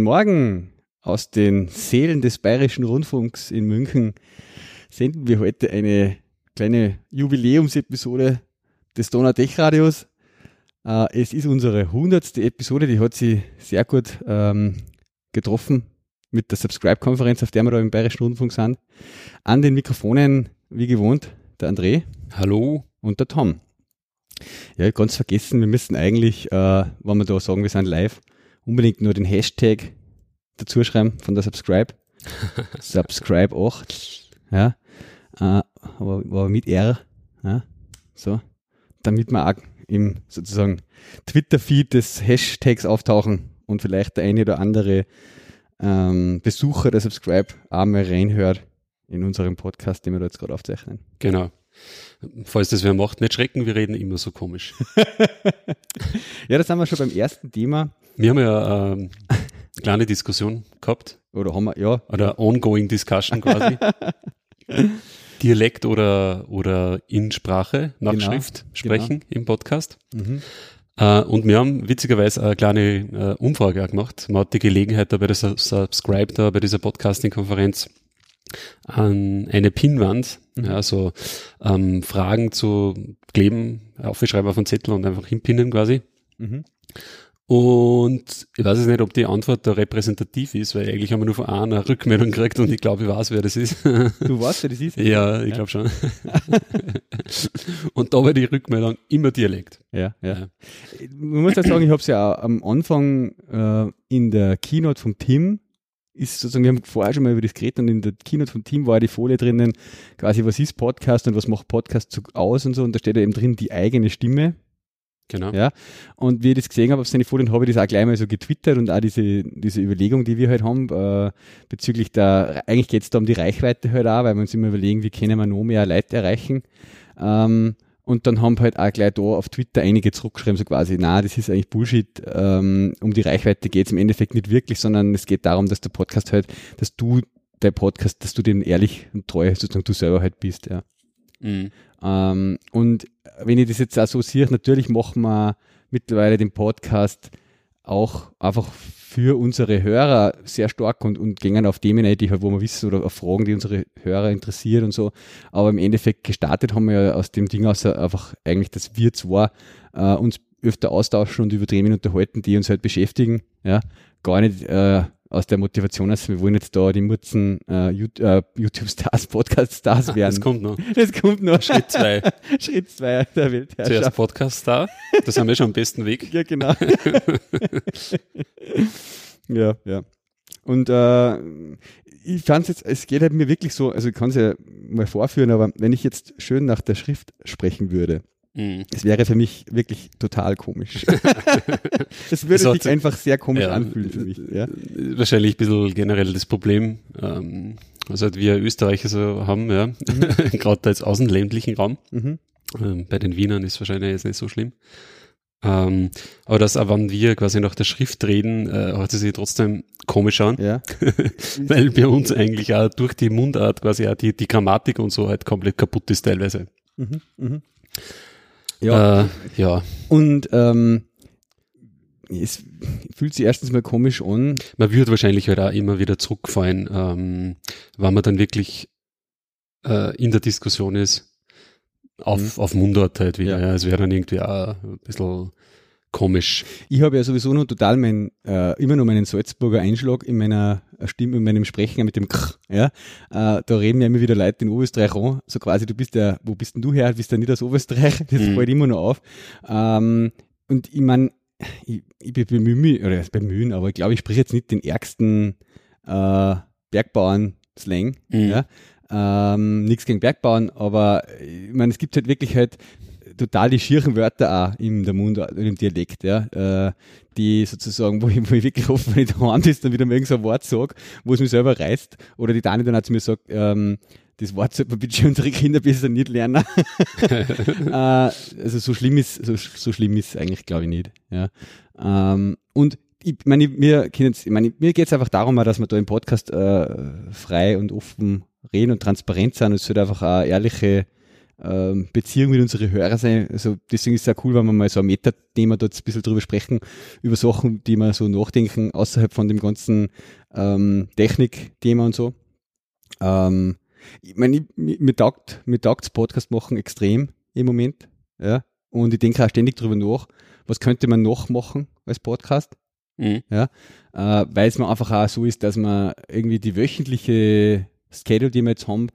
Guten Morgen aus den Seelen des Bayerischen Rundfunks in München senden wir heute eine kleine Jubiläumsepisode des Donau-Tech-Radios. Äh, es ist unsere hundertste Episode, die hat sie sehr gut ähm, getroffen mit der Subscribe-Konferenz, auf der wir da im Bayerischen Rundfunk sind. An den Mikrofonen, wie gewohnt, der André. Hallo. Und der Tom. Ja, ganz vergessen, wir müssen eigentlich, äh, wenn wir da sagen, wir sind live, unbedingt nur den Hashtag dazu schreiben von der Subscribe. Subscribe 8. Ja. Äh, aber, aber mit R. Ja. So. Damit wir auch im sozusagen Twitter-Feed des Hashtags auftauchen und vielleicht der eine oder andere ähm, Besucher der Subscribe auch mal reinhört in unserem Podcast, den wir da jetzt gerade aufzeichnen. Genau. Falls das wer macht, nicht schrecken, wir reden immer so komisch. ja, das haben wir schon beim ersten Thema. Wir haben ja ähm, kleine Diskussion gehabt. Oder haben wir, ja. Oder ongoing Discussion quasi. Dialekt oder, oder in Sprache, nach genau, Schrift sprechen genau. im Podcast. Mhm. Uh, und wir haben witzigerweise eine kleine uh, Umfrage auch gemacht. Man hat die Gelegenheit da bei der Subscribe, da bei dieser Podcasting-Konferenz an eine Pinwand, mhm. ja, so ähm, Fragen zu kleben, aufschreiben auf einen Zettel und einfach hinpinnen quasi. Mhm. Und ich weiß jetzt nicht, ob die Antwort da repräsentativ ist, weil eigentlich haben wir nur von einer Rückmeldung gekriegt und ich glaube, ich weiß, wer das ist. Du weißt, wer das ist? Ja, ich ja. glaube schon. und da war die Rückmeldung immer Dialekt. Ja, ja. ja. Man muss ja sagen, ich habe es ja auch am Anfang äh, in der Keynote vom Tim ist sozusagen, wir haben vorher schon mal über das geredet und in der Keynote vom Team war die Folie drinnen, quasi was ist Podcast und was macht Podcast aus und so und da steht ja eben drin die eigene Stimme Genau. Ja. Und wie ich das gesehen habe auf seine Folien, habe ich das auch gleich mal so getwittert und auch diese, diese Überlegung, die wir halt haben, äh, bezüglich der, eigentlich geht es da um die Reichweite halt auch, weil wir uns immer überlegen, wie können wir noch mehr Leute erreichen. Ähm, und dann haben halt auch gleich da auf Twitter einige zurückgeschrieben, so quasi, na, das ist eigentlich Bullshit. Ähm, um die Reichweite geht es im Endeffekt nicht wirklich, sondern es geht darum, dass der Podcast halt, dass du der Podcast, dass du den ehrlich und treu sozusagen du selber halt bist, ja. Mhm. Ähm, und wenn ich das jetzt auch so sehe, natürlich machen wir mittlerweile den Podcast auch einfach für unsere Hörer sehr stark und, und gehen auf Themen ein, die halt, wo wir wissen oder auf Fragen, die unsere Hörer interessieren und so. Aber im Endeffekt gestartet haben wir ja aus dem Ding aus einfach eigentlich, dass wir zwar äh, uns öfter austauschen und über Themen unterhalten, die uns halt beschäftigen, ja, gar nicht äh, aus der Motivation aus, wir wollen jetzt da die Mutzen äh, äh YouTube-Stars, Podcast-Stars werden. Das kommt noch. Das kommt noch. Schritt zwei. Schritt zwei der Weltherrschaft. Zuerst Podcast-Star, das haben wir schon am besten Weg. Ja, genau. ja, ja. Und äh, ich fand es jetzt, es geht halt mir wirklich so, also ich kann es ja mal vorführen, aber wenn ich jetzt schön nach der Schrift sprechen würde, Mhm. Es wäre für mich wirklich total komisch. Es würde sich einfach sehr komisch ja, anfühlen für mich. Ja. Wahrscheinlich ein bisschen generell das Problem, ähm, was halt wir Österreicher so haben, ja, mhm. gerade als außenländlichen Raum. Mhm. Ähm, bei den Wienern ist wahrscheinlich jetzt nicht so schlimm. Ähm, aber das, auch wenn wir quasi nach der Schrift reden, äh, hört es sich trotzdem komisch an. Ja. Weil bei uns eigentlich auch durch die Mundart quasi auch die, die Grammatik und so halt komplett kaputt ist teilweise. Mhm, mh. Ja. Äh, ja. Und ähm, es fühlt sich erstens mal komisch an. Man würde wahrscheinlich halt auch immer wieder zurückfallen, ähm, wenn man dann wirklich äh, in der Diskussion ist, auf, mhm. auf Mundart halt wieder. Ja. ja. Es wäre dann irgendwie auch ein bisschen komisch. Ich habe ja sowieso noch total mein, äh, immer noch meinen Salzburger Einschlag in meiner Stimme, in meinem Sprechen mit dem K, ja. Äh, da reden ja immer wieder Leute in Oberösterreich an, so quasi, du bist ja, wo bist denn du her? Bist du nicht aus Oberösterreich? Das mhm. fällt immer noch auf. Ähm, und ich meine, ich, ich bemühe mich, oder bemühen, aber ich glaube, ich spreche jetzt nicht den ärgsten äh, Bergbauern-Slang, mhm. ja. Ähm, nichts gegen Bergbauern, aber ich meine, es gibt halt wirklich halt total die schieren Wörter auch in der Mund, im Dialekt, ja, äh, die sozusagen, wo ich, wo ich wirklich hoffe, wenn ich daheim ist, dann wieder mal so ein Wort sage, wo es mich selber reißt, oder die Dani dann auch zu mir sagt, ähm, das Wort sollte man bitte unsere Kinder besser nicht lernen. äh, also so schlimm ist, so, so schlimm ist eigentlich, glaube ich, nicht. Ja. Ähm, und ich meine, mir, ich meine, mir geht es einfach darum, dass wir da im Podcast äh, frei und offen reden und transparent sein und es wird einfach eine ehrliche ähm, Beziehung mit unseren Hörern sein. Also deswegen ist es auch cool, wenn wir mal so ein Metathema dort ein bisschen drüber sprechen, über Sachen, die wir so nachdenken, außerhalb von dem ganzen ähm, Technik-Thema und so. Ähm, ich meine, mir taugt, mir taugt Podcast machen extrem im Moment, ja. Und ich denke auch ständig drüber nach, was könnte man noch machen als Podcast? Mhm. Ja, äh, weil es mir einfach auch so ist, dass man irgendwie die wöchentliche Schedule, die wir jetzt haben,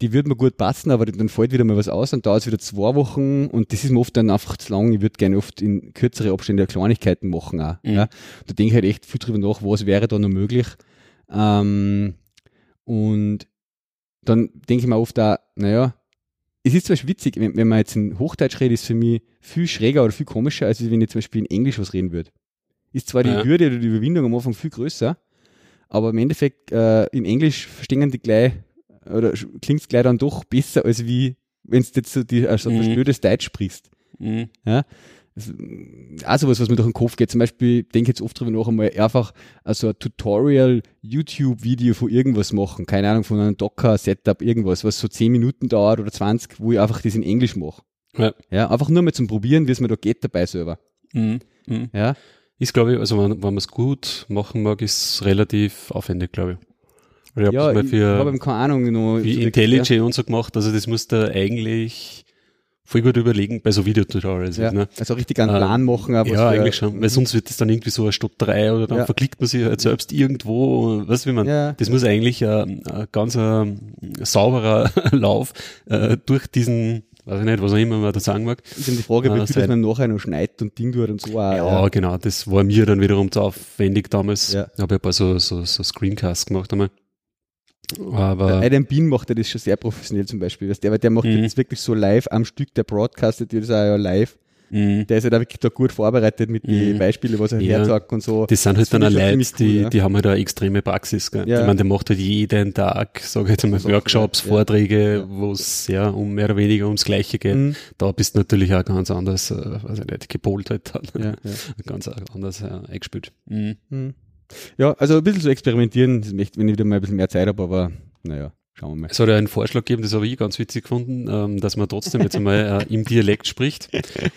die würde mir gut passen, aber dann fällt wieder mal was aus und dauert es wieder zwei Wochen und das ist mir oft dann einfach zu lang. Ich würde gerne oft in kürzere Abstände Kleinigkeiten machen auch. Mhm. Ja. Da denke ich halt echt viel drüber nach, was wäre da noch möglich. Ähm, und dann denke ich mir oft auch, naja, es ist zum Beispiel witzig, wenn, wenn man jetzt in Hochdeutsch redet, ist für mich viel schräger oder viel komischer, als wenn ich zum Beispiel in Englisch was reden würde. Ist zwar die ja. Hürde oder die Überwindung am Anfang viel größer, aber im Endeffekt äh, in Englisch verstehen die gleich oder klingt es gleich dann doch besser, als wie wenn du jetzt so die, also mhm. blödes Deutsch sprichst. Mhm. Ja? Das, auch sowas, was mir durch den Kopf geht. Zum Beispiel, denke jetzt oft drüber nach einmal, einfach also ein Tutorial YouTube-Video von irgendwas machen. Keine Ahnung, von einem Docker-Setup, irgendwas, was so 10 Minuten dauert oder 20, wo ich einfach das in Englisch mache. Ja. ja einfach nur mal zum Probieren, wie es mir da geht dabei selber. Mhm. Mhm. Ja. Ist, glaube ich, also wenn, wenn man es gut machen mag, ist relativ aufwendig, glaube ich. Ich habe ja, mal für, hab keine Ahnung, noch wie IntelliJ und so gemacht, also das musst du eigentlich voll gut überlegen bei so Videotutorials. Ja, ne? Also richtig einen Plan äh, machen. Aber ja, eigentlich schon, weil sonst wird das dann irgendwie so eine Stotterei oder dann ja. verklickt man sich halt selbst irgendwo, weißt du, wie man, ja. das muss eigentlich ein, ein ganz ein sauberer Lauf äh, durch diesen weiß ich nicht, was auch immer man da sagen mag. Ist eben die Frage, wie viel man nachher noch schneidet und Ding tut und so auch. Ja, ja, genau, das war mir dann wiederum zu aufwendig damals. Ja. Habe ich ein paar so, so, so Screencasts gemacht einmal. Aber Adam Bean macht ja das schon sehr professionell zum Beispiel. Weißt der, der macht mhm. das wirklich so live am Stück, der broadcastet das auch ja live. Mhm. Der ist halt auch wirklich da gut vorbereitet mit den mhm. Beispielen, was er ja. herzagt und so. Das sind halt das dann auch Leute, cool, die, ja. die haben halt eine extreme Praxis. Gell? Ja. Ich meine, der macht halt jeden Tag, sage ich jetzt mal, Workshops, ja. Vorträge, ja. wo es ja um mehr oder weniger ums Gleiche geht. Mhm. Da bist du natürlich auch ganz anders, äh, weiß ich nicht, gepolt halt dann. Ja, ganz anders äh, eingespielt. Mhm. Ja, also ein bisschen zu experimentieren, das möchte, wenn ich wieder mal ein bisschen mehr Zeit habe, aber naja. Schauen wir mal. Es hat ja einen Vorschlag gegeben, das habe ich ganz witzig gefunden, ähm, dass man trotzdem jetzt einmal äh, im Dialekt spricht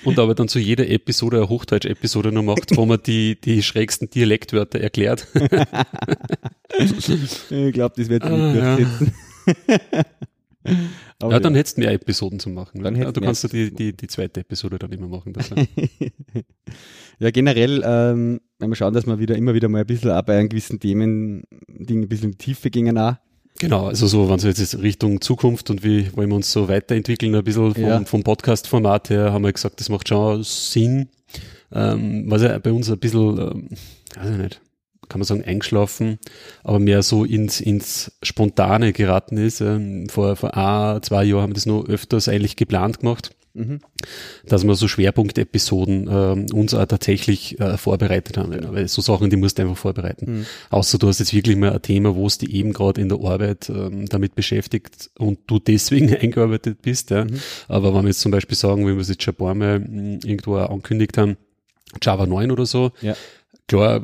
und aber dann zu jeder Episode eine Hochdeutsch-Episode noch macht, wo man die, die schrägsten Dialektwörter erklärt. ich glaube, das wird ah, ja. Aber ja, dann ja. hättest du mehr Episoden zu machen. Dann ja, du kannst du die, die, die zweite Episode dann immer machen. ja, generell, ähm, wenn wir schauen, dass wir wieder immer wieder mal ein bisschen auch bei einem gewissen Themen Ding ein bisschen in die Tiefe gingen auch. Genau, also so, wenn es jetzt Richtung Zukunft und wie wollen wir uns so weiterentwickeln, ein bisschen vom, ja. vom Podcast-Format her, haben wir gesagt, das macht schon Sinn. Ähm, was ja bei uns ein bisschen, ähm, weiß ich nicht, kann man sagen, eingeschlafen, aber mehr so ins, ins Spontane geraten ist. Ähm, vor, vor ein, zwei Jahren haben wir das noch öfters eigentlich geplant gemacht. Mhm. Dass wir so Schwerpunktepisoden äh, uns auch tatsächlich äh, vorbereitet haben. Genau. Weil so Sachen, die musst du einfach vorbereiten. Mhm. Außer du hast jetzt wirklich mal ein Thema, wo es dich eben gerade in der Arbeit ähm, damit beschäftigt und du deswegen eingearbeitet bist. Ja. Mhm. Aber wenn wir jetzt zum Beispiel sagen, wie wir es jetzt schon ein paar Mal hm, irgendwo angekündigt haben, Java 9 oder so, ja. Klar,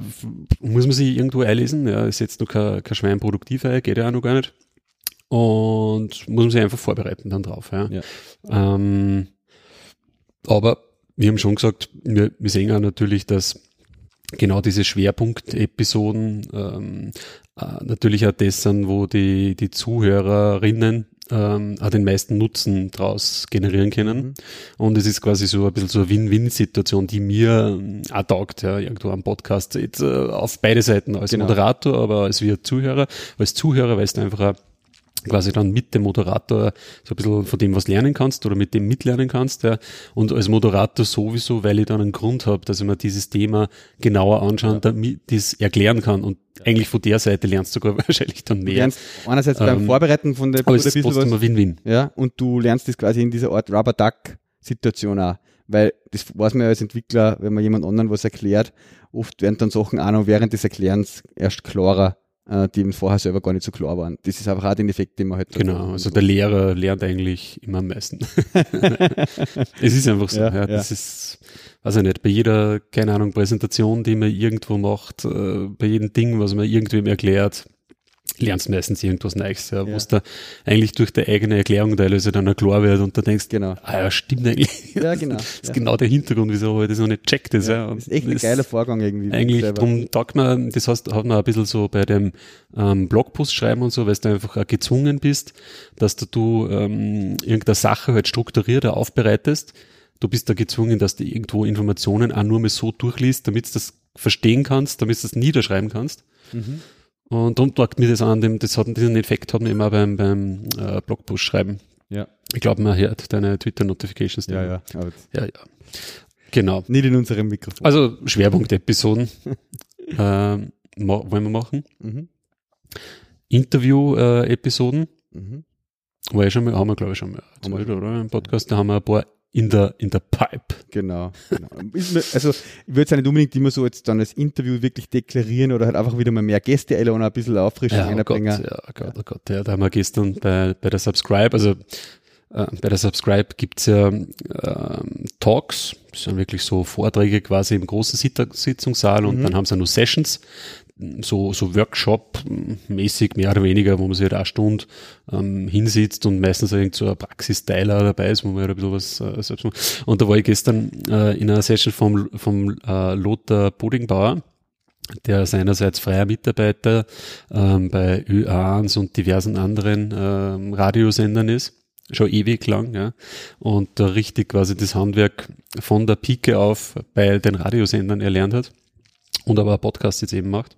muss man sich irgendwo einlesen, ja, ist jetzt noch kein, kein Schwein produktiv, geht ja auch noch gar nicht. Und muss man sich einfach vorbereiten dann drauf. Ja. ja. Ähm, aber wir haben schon gesagt, wir, wir sehen auch natürlich, dass genau diese Schwerpunkt-Episoden ähm, äh, natürlich auch das sind, wo die, die Zuhörerinnen ähm, den meisten Nutzen daraus generieren können. Mhm. Und es ist quasi so ein bisschen so eine Win-Win-Situation, die mir ähm, auch taugt, ja, irgendwo am Podcast. Jetzt, äh, auf beide Seiten, als genau. Moderator, aber als wir Zuhörer. Als Zuhörer, weil es einfach quasi dann mit dem Moderator so ein bisschen von dem was lernen kannst oder mit dem mitlernen kannst. Ja. Und als Moderator sowieso, weil ich dann einen Grund habe, dass ich mir dieses Thema genauer anschauen, ja. damit das erklären kann. Und eigentlich von der Seite lernst du sogar wahrscheinlich dann mehr. Du lernst einerseits beim ähm, Vorbereiten von der aber es ist trotzdem Win-Win. Ja, und du lernst das quasi in dieser Art Rubber-Duck-Situation auch. Weil das weiß man ja als Entwickler, wenn man jemand anderen was erklärt, oft werden dann Sachen auch noch während des Erklärens erst klarer die ihm vorher selber gar nicht so klar waren. Das ist einfach auch den Effekt, den man halt. Genau, also der Lehrer lernt eigentlich immer am meisten. es ist einfach so, ja, ja, das ist, weiß ich nicht, bei jeder, keine Ahnung, Präsentation, die man irgendwo macht, äh, bei jedem Ding, was man irgendwem erklärt, lernst meistens irgendwas Neues, ja, ja. wo es da eigentlich durch die eigene Erklärung teilweise dann klar wird und da denkst, genau. ah ja, stimmt eigentlich. Ja, genau. Das ist ja. genau der Hintergrund, wieso ich das noch nicht checkt. Das, ja, das ist echt ein geiler Vorgang irgendwie. Eigentlich, darum taugt man, das heißt, hat man ein bisschen so bei dem ähm, Blogpost schreiben und so, weil du einfach auch gezwungen bist, dass du, du ähm, irgendeine Sache halt strukturiert aufbereitest. Du bist da gezwungen, dass du irgendwo Informationen auch nur mal so durchliest, damit du das verstehen kannst, damit du das niederschreiben kannst. Mhm. Und darum taugt mir das an, dem, das hat diesen Effekt hat man immer beim, beim äh, Blogpost schreiben. Ja. Ich glaube, man hört deine Twitter-Notifications. Ja, ja. ja, ja. Genau. Nicht in unserem Mikrofon. Also Schwerpunkt-Episoden äh, wollen wir machen. Mhm. Interview-Episoden. Äh, mhm. War ja schon mal, haben wir glaube ich schon mal erzählt, oder? Im Podcast, da haben wir ein paar in der, in der Pipe. Genau. genau. Also, ich würde es ja nicht unbedingt immer so jetzt dann als Interview wirklich deklarieren oder halt einfach wieder mal mehr Gäste einladen, ein bisschen Auffrischung ja, oh Gott, ja, oh Gott, oh Gott, ja, da haben wir gestern bei, bei der Subscribe, also, äh, bei der Subscribe gibt's ja äh, Talks, das sind wirklich so Vorträge quasi im großen Sitzungssaal und mhm. dann haben sie nur Sessions so, so Workshop-mäßig mehr oder weniger, wo man sich halt eine Stunde ähm, hinsitzt und meistens irgend so ein Praxisteiler dabei ist, wo man halt ein bisschen was äh, selbst macht. Und da war ich gestern äh, in einer Session vom, vom äh, Lothar Bodingbauer, der seinerseits freier Mitarbeiter ähm, bei Ö1 und diversen anderen ähm, Radiosendern ist schon ewig lang, ja, und da richtig quasi das Handwerk von der Pike auf bei den Radiosendern erlernt hat und aber Podcast jetzt eben macht.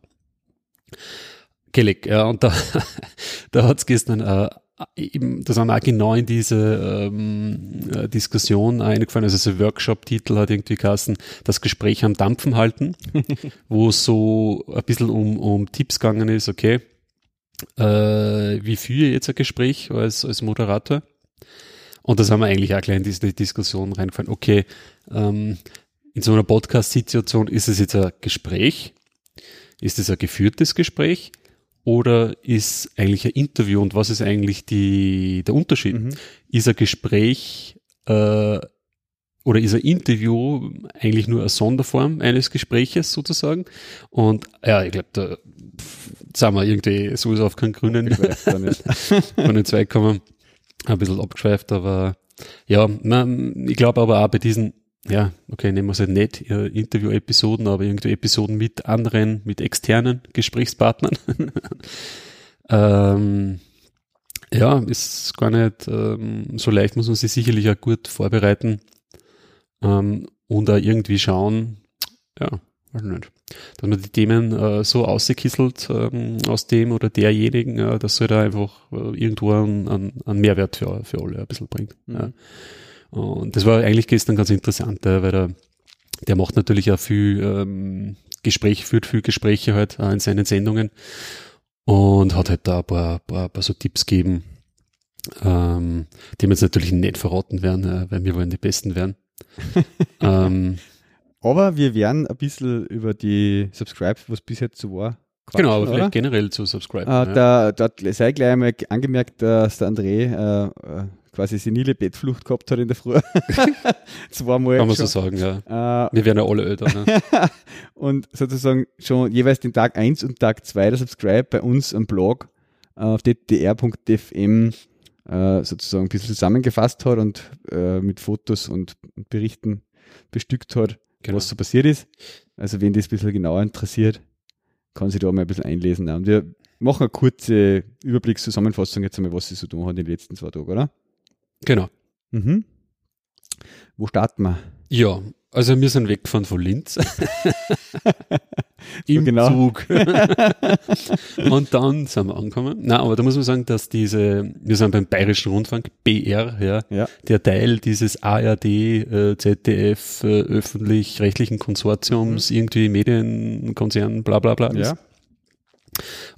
Gellig, ja, und da, da hat es gestern äh, eben, das haben auch genau in diese ähm, äh, Diskussion eingefallen, also so Workshop-Titel hat irgendwie geheißen, das Gespräch am Dampfen halten, wo es so ein bisschen um, um Tipps gegangen ist, okay, äh, wie führe ich jetzt ein Gespräch als, als Moderator? Und das haben wir eigentlich auch gleich in diese Diskussion reingefallen, okay, ähm, in so einer Podcast-Situation ist es jetzt ein Gespräch, ist es ein geführtes Gespräch oder ist eigentlich ein Interview und was ist eigentlich die, der Unterschied? Mhm. Ist ein Gespräch äh, oder ist ein Interview eigentlich nur eine Sonderform eines Gespräches sozusagen? Und ja, ich glaube, da sind wir irgendwie sowieso auf keinen grünen von den zwei kommen. Ein bisschen abgeschweift, aber ja, man, ich glaube aber auch bei diesen ja, okay, nehmen wir es halt nicht Interview-Episoden, aber irgendwie Episoden mit anderen, mit externen Gesprächspartnern. ähm, ja, ist gar nicht ähm, so leicht, muss man sich sicherlich auch gut vorbereiten ähm, und auch irgendwie schauen, ja, weiß nicht, dass man die Themen äh, so ausgekisselt ähm, aus dem oder derjenigen, äh, dass er da einfach äh, irgendwo einen, einen, Mehrwert für, für alle ein bisschen bringt. Mhm. Ja. Und das war eigentlich gestern ganz interessant, weil der, der macht natürlich auch viel ähm, Gespräch, führt viel Gespräche halt in seinen Sendungen und hat halt da ein paar, paar, paar so Tipps gegeben, ähm, die wir jetzt natürlich nicht verraten werden, weil wir wollen die Besten werden. ähm, aber wir werden ein bisschen über die Subscribe, was bis jetzt so war, Quatschen, genau, aber vielleicht oder? generell zu Subscribe. Äh, ja. Da, da sei gleich einmal angemerkt, dass der André äh, äh quasi senile Bettflucht gehabt hat in der Früh. Zweimal. Kann man so sagen, ja. Äh, Wir werden ja alle älter. Ne? und sozusagen schon jeweils den Tag 1 und Tag 2 der Subscribe bei uns am Blog äh, auf ddr.fm äh, sozusagen ein bisschen zusammengefasst hat und äh, mit Fotos und Berichten bestückt hat, genau. was so passiert ist. Also wenn das ein bisschen genauer interessiert, kann sich da mal ein bisschen einlesen. Und wir machen eine kurze Überblickszusammenfassung jetzt einmal, was sie so tun hat in den letzten zwei Tagen, oder? Genau. Mhm. Wo starten wir? Ja, also wir sind weggefahren von Linz. Im genau. Zug. und dann sind wir angekommen. Na, aber da muss man sagen, dass diese, wir sind beim Bayerischen Rundfunk, BR, ja, ja. der Teil dieses ARD, äh, ZDF, äh, öffentlich-rechtlichen Konsortiums, mhm. irgendwie Medienkonzern, bla bla bla. Ja.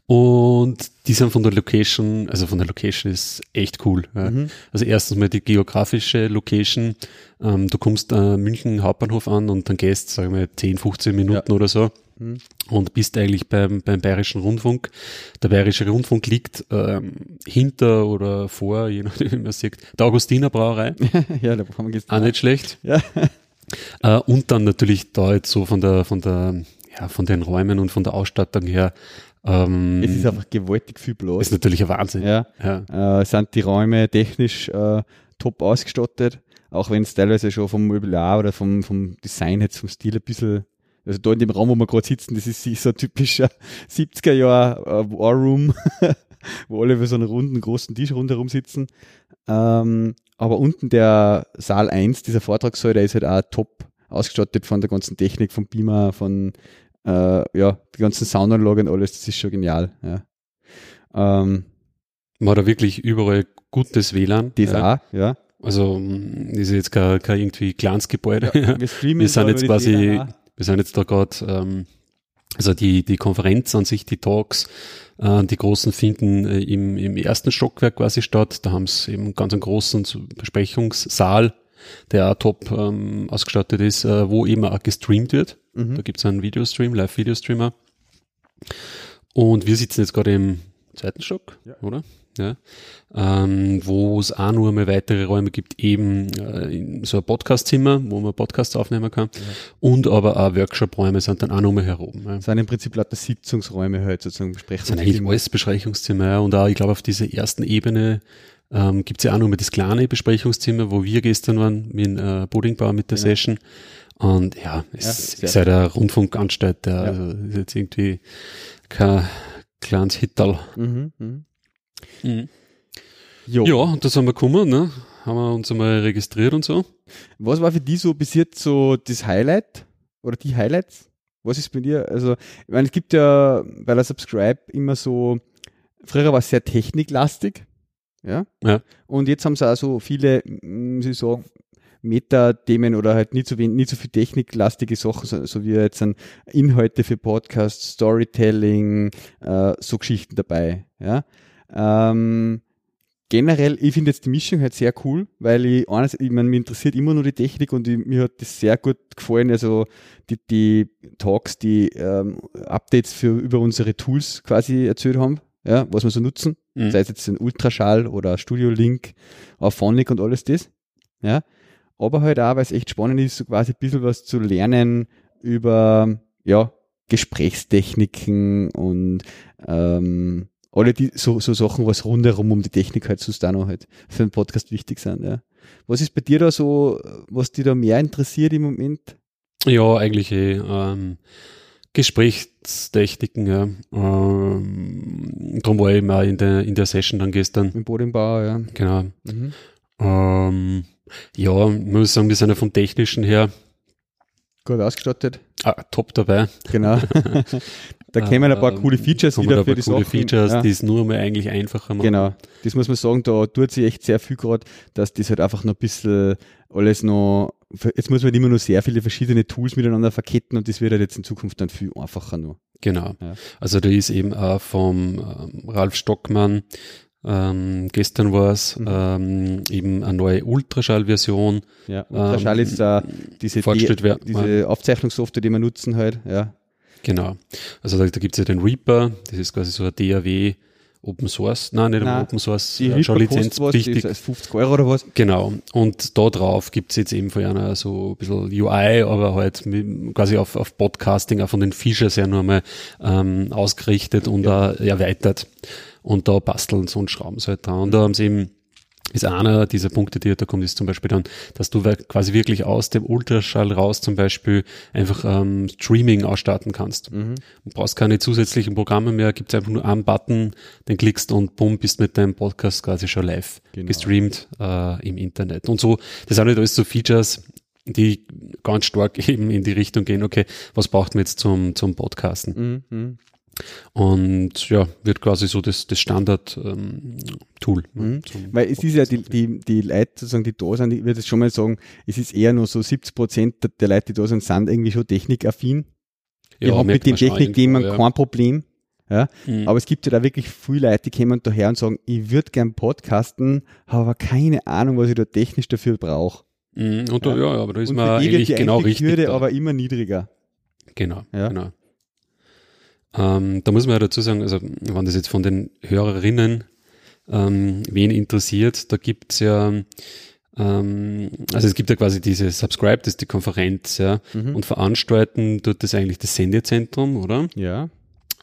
Und die sind von der Location, also von der Location ist echt cool. Ja. Mhm. Also erstens mal die geografische Location. Ähm, du kommst äh, München Hauptbahnhof an und dann gehst, sagen wir, 10, 15 Minuten ja. oder so mhm. und bist eigentlich beim, beim Bayerischen Rundfunk. Der Bayerische Rundfunk liegt ähm, hinter oder vor, je nachdem, wie man sieht, der Augustiner Brauerei. ja, da haben wir gestern. Auch nicht schlecht. Ja. Äh, und dann natürlich da jetzt so von der, von der, ja, von den Räumen und von der Ausstattung her. Ähm, es ist einfach gewaltig viel Platz. Ist natürlich ein Wahnsinn. Ja. ja. Äh, sind die Räume technisch äh, top ausgestattet, auch wenn es teilweise schon vom Mobiliar oder vom, vom Design jetzt vom Stil ein bisschen also da in dem Raum, wo wir gerade sitzen, das ist so ein typischer 70er Jahr äh, War Room, wo alle für so einen runden, großen Tisch rundherum sitzen. Ähm, aber unten der Saal 1, dieser Vortragssaal, der ist halt auch top ausgestattet von der ganzen Technik, vom Beamer, von äh, ja, die ganzen Soundanlagen und alles, das ist schon genial. Ja. Ähm, Man hat da wirklich überall gutes WLAN. Das ja. auch, ja. Also ist jetzt kein, kein irgendwie Glanzgebäude. Ja, wir, wir sind jetzt quasi, wir sind jetzt da gerade, ähm, also die, die Konferenz an sich, die Talks, äh, die großen finden äh, im, im ersten Stockwerk quasi statt. Da haben sie eben ganz einen großen Besprechungssaal, der auch top ähm, ausgestattet ist, äh, wo eben auch gestreamt wird. Mhm. Da gibt es einen Videostream, Live-Videostreamer. Und wir sitzen jetzt gerade im zweiten Stock, ja. oder? Ja. Ähm, wo es auch nur mehr weitere Räume gibt, eben äh, so ein Podcastzimmer, wo man Podcasts aufnehmen kann. Ja. Und aber auch Workshop-Räume sind dann auch noch mehr herum. Ja. Das sind im Prinzip lauter Sitzungsräume halt sozusagen Besprechungszimmer. Das sind eigentlich alles Besprechungszimmer, ja. Und auch, ich glaube, auf dieser ersten Ebene ähm, gibt es ja auch noch mal das kleine Besprechungszimmer, wo wir gestern waren mit äh, Bodingbauer mit der genau. Session. Und ja, es ja, ist halt eine Rundfunkanstalt, der ja. also ist jetzt irgendwie kein kleines Hittal. Mhm, mh. Mhm. Ja, und da sind wir gekommen, ne? Haben wir uns einmal registriert und so. Was war für dich so bis jetzt so das Highlight oder die Highlights? Was ist bei dir? Also, ich meine, es gibt ja bei der Subscribe immer so, früher war es sehr techniklastig, ja? ja. Und jetzt haben sie auch so viele, sie sagen, Meta-Themen oder halt nicht so, nicht so viel techniklastige Sachen, so, so wie jetzt ein Inhalte für Podcasts, Storytelling, äh, so Geschichten dabei, ja. Ähm, generell, ich finde jetzt die Mischung halt sehr cool, weil ich, eines, ich meine, mich interessiert immer nur die Technik und ich, mir hat das sehr gut gefallen. Also die, die Talks, die ähm, Updates für über unsere Tools quasi erzählt haben, ja, was wir so nutzen, mhm. sei es jetzt ein Ultraschall oder Studio Link, auf Phonic und alles das. Ja. Aber halt auch, weil es echt spannend ist, so quasi ein bisschen was zu lernen über ja, Gesprächstechniken und ähm, alle die so, so Sachen, was rundherum um die Technik halt sonst auch noch halt für einen Podcast wichtig sind. Ja. Was ist bei dir da so, was dich da mehr interessiert im Moment? Ja, eigentlich eh, ähm, Gesprächstechniken, ja. Ähm, darum war ich eben auch in der, in der Session dann gestern. Im Bodenbau, ja. Genau. Mhm. Ähm, ja, ich muss sagen, wir sind ja vom Technischen her gut ausgestattet. Ah, top dabei. Genau. Da kämen ein paar ähm, coole Features wieder für die coole Sachen. Features, ja. die es nur mal eigentlich einfacher machen. Genau. Das muss man sagen, da tut sich echt sehr viel gerade, dass das halt einfach noch ein bisschen alles noch, jetzt muss man immer nur sehr viele verschiedene Tools miteinander verketten und das wird halt jetzt in Zukunft dann viel einfacher nur. Genau. Ja. Also da ist eben auch vom ähm, Ralf Stockmann ähm, gestern war es mhm. ähm, eben eine neue Ultraschall-Version. Ja, Ultraschall ähm, ist äh, diese, die, diese Aufzeichnungssoftware, die wir nutzen halt, ja. Genau. Also da, da gibt es ja den Reaper, das ist quasi so ein DAW Open Source, nein, nicht nein, Open Source, die äh, schon lizenzpflichtig. Was, 50 Euro oder was? Genau. Und da drauf gibt es jetzt eben von einer so ein bisschen UI, aber halt mit, quasi auf, auf Podcasting, auch von den Features her nur mal ähm, ausgerichtet und ja. erweitert. Und da basteln so und schrauben sie halt dran. Und da haben sie eben ist einer dieser Punkte, die da kommt, ist zum Beispiel dann, dass du quasi wirklich aus dem Ultraschall raus zum Beispiel einfach ähm, Streaming ausstarten kannst. Mhm. Du brauchst keine zusätzlichen Programme mehr, gibt es einfach nur einen Button, den klickst und bumm, bist mit deinem Podcast quasi schon live genau. gestreamt äh, im Internet. Und so, das sind halt alles so Features, die ganz stark eben in die Richtung gehen, okay, was braucht man jetzt zum, zum Podcasten? Mhm. Und ja, wird quasi so das, das Standard-Tool. Ähm, mhm. Weil es ist ja die, die, die Leute, sozusagen, die da sind, ich würde jetzt schon mal sagen, es ist eher nur so 70 Prozent der Leute, die da sind, sind irgendwie schon technikaffin. Ja, haben mit dem Technikthema ja. kein Problem. Ja, mhm. aber es gibt ja da wirklich viele Leute, die kommen daher und sagen, ich würde gern podcasten, habe aber keine Ahnung, was ich da technisch dafür brauche. Mhm. Und da, ja. ja, aber da ist und man eigentlich genau richtig. Hürde aber immer niedriger. Genau, ja. genau. Ähm, da muss man ja dazu sagen, also wenn das jetzt von den Hörerinnen ähm, wen interessiert, da gibt's ja ähm, also es gibt ja quasi diese Subscribe, das ist die Konferenz, ja, mhm. und veranstalten tut das eigentlich das Sendezentrum, oder? Ja.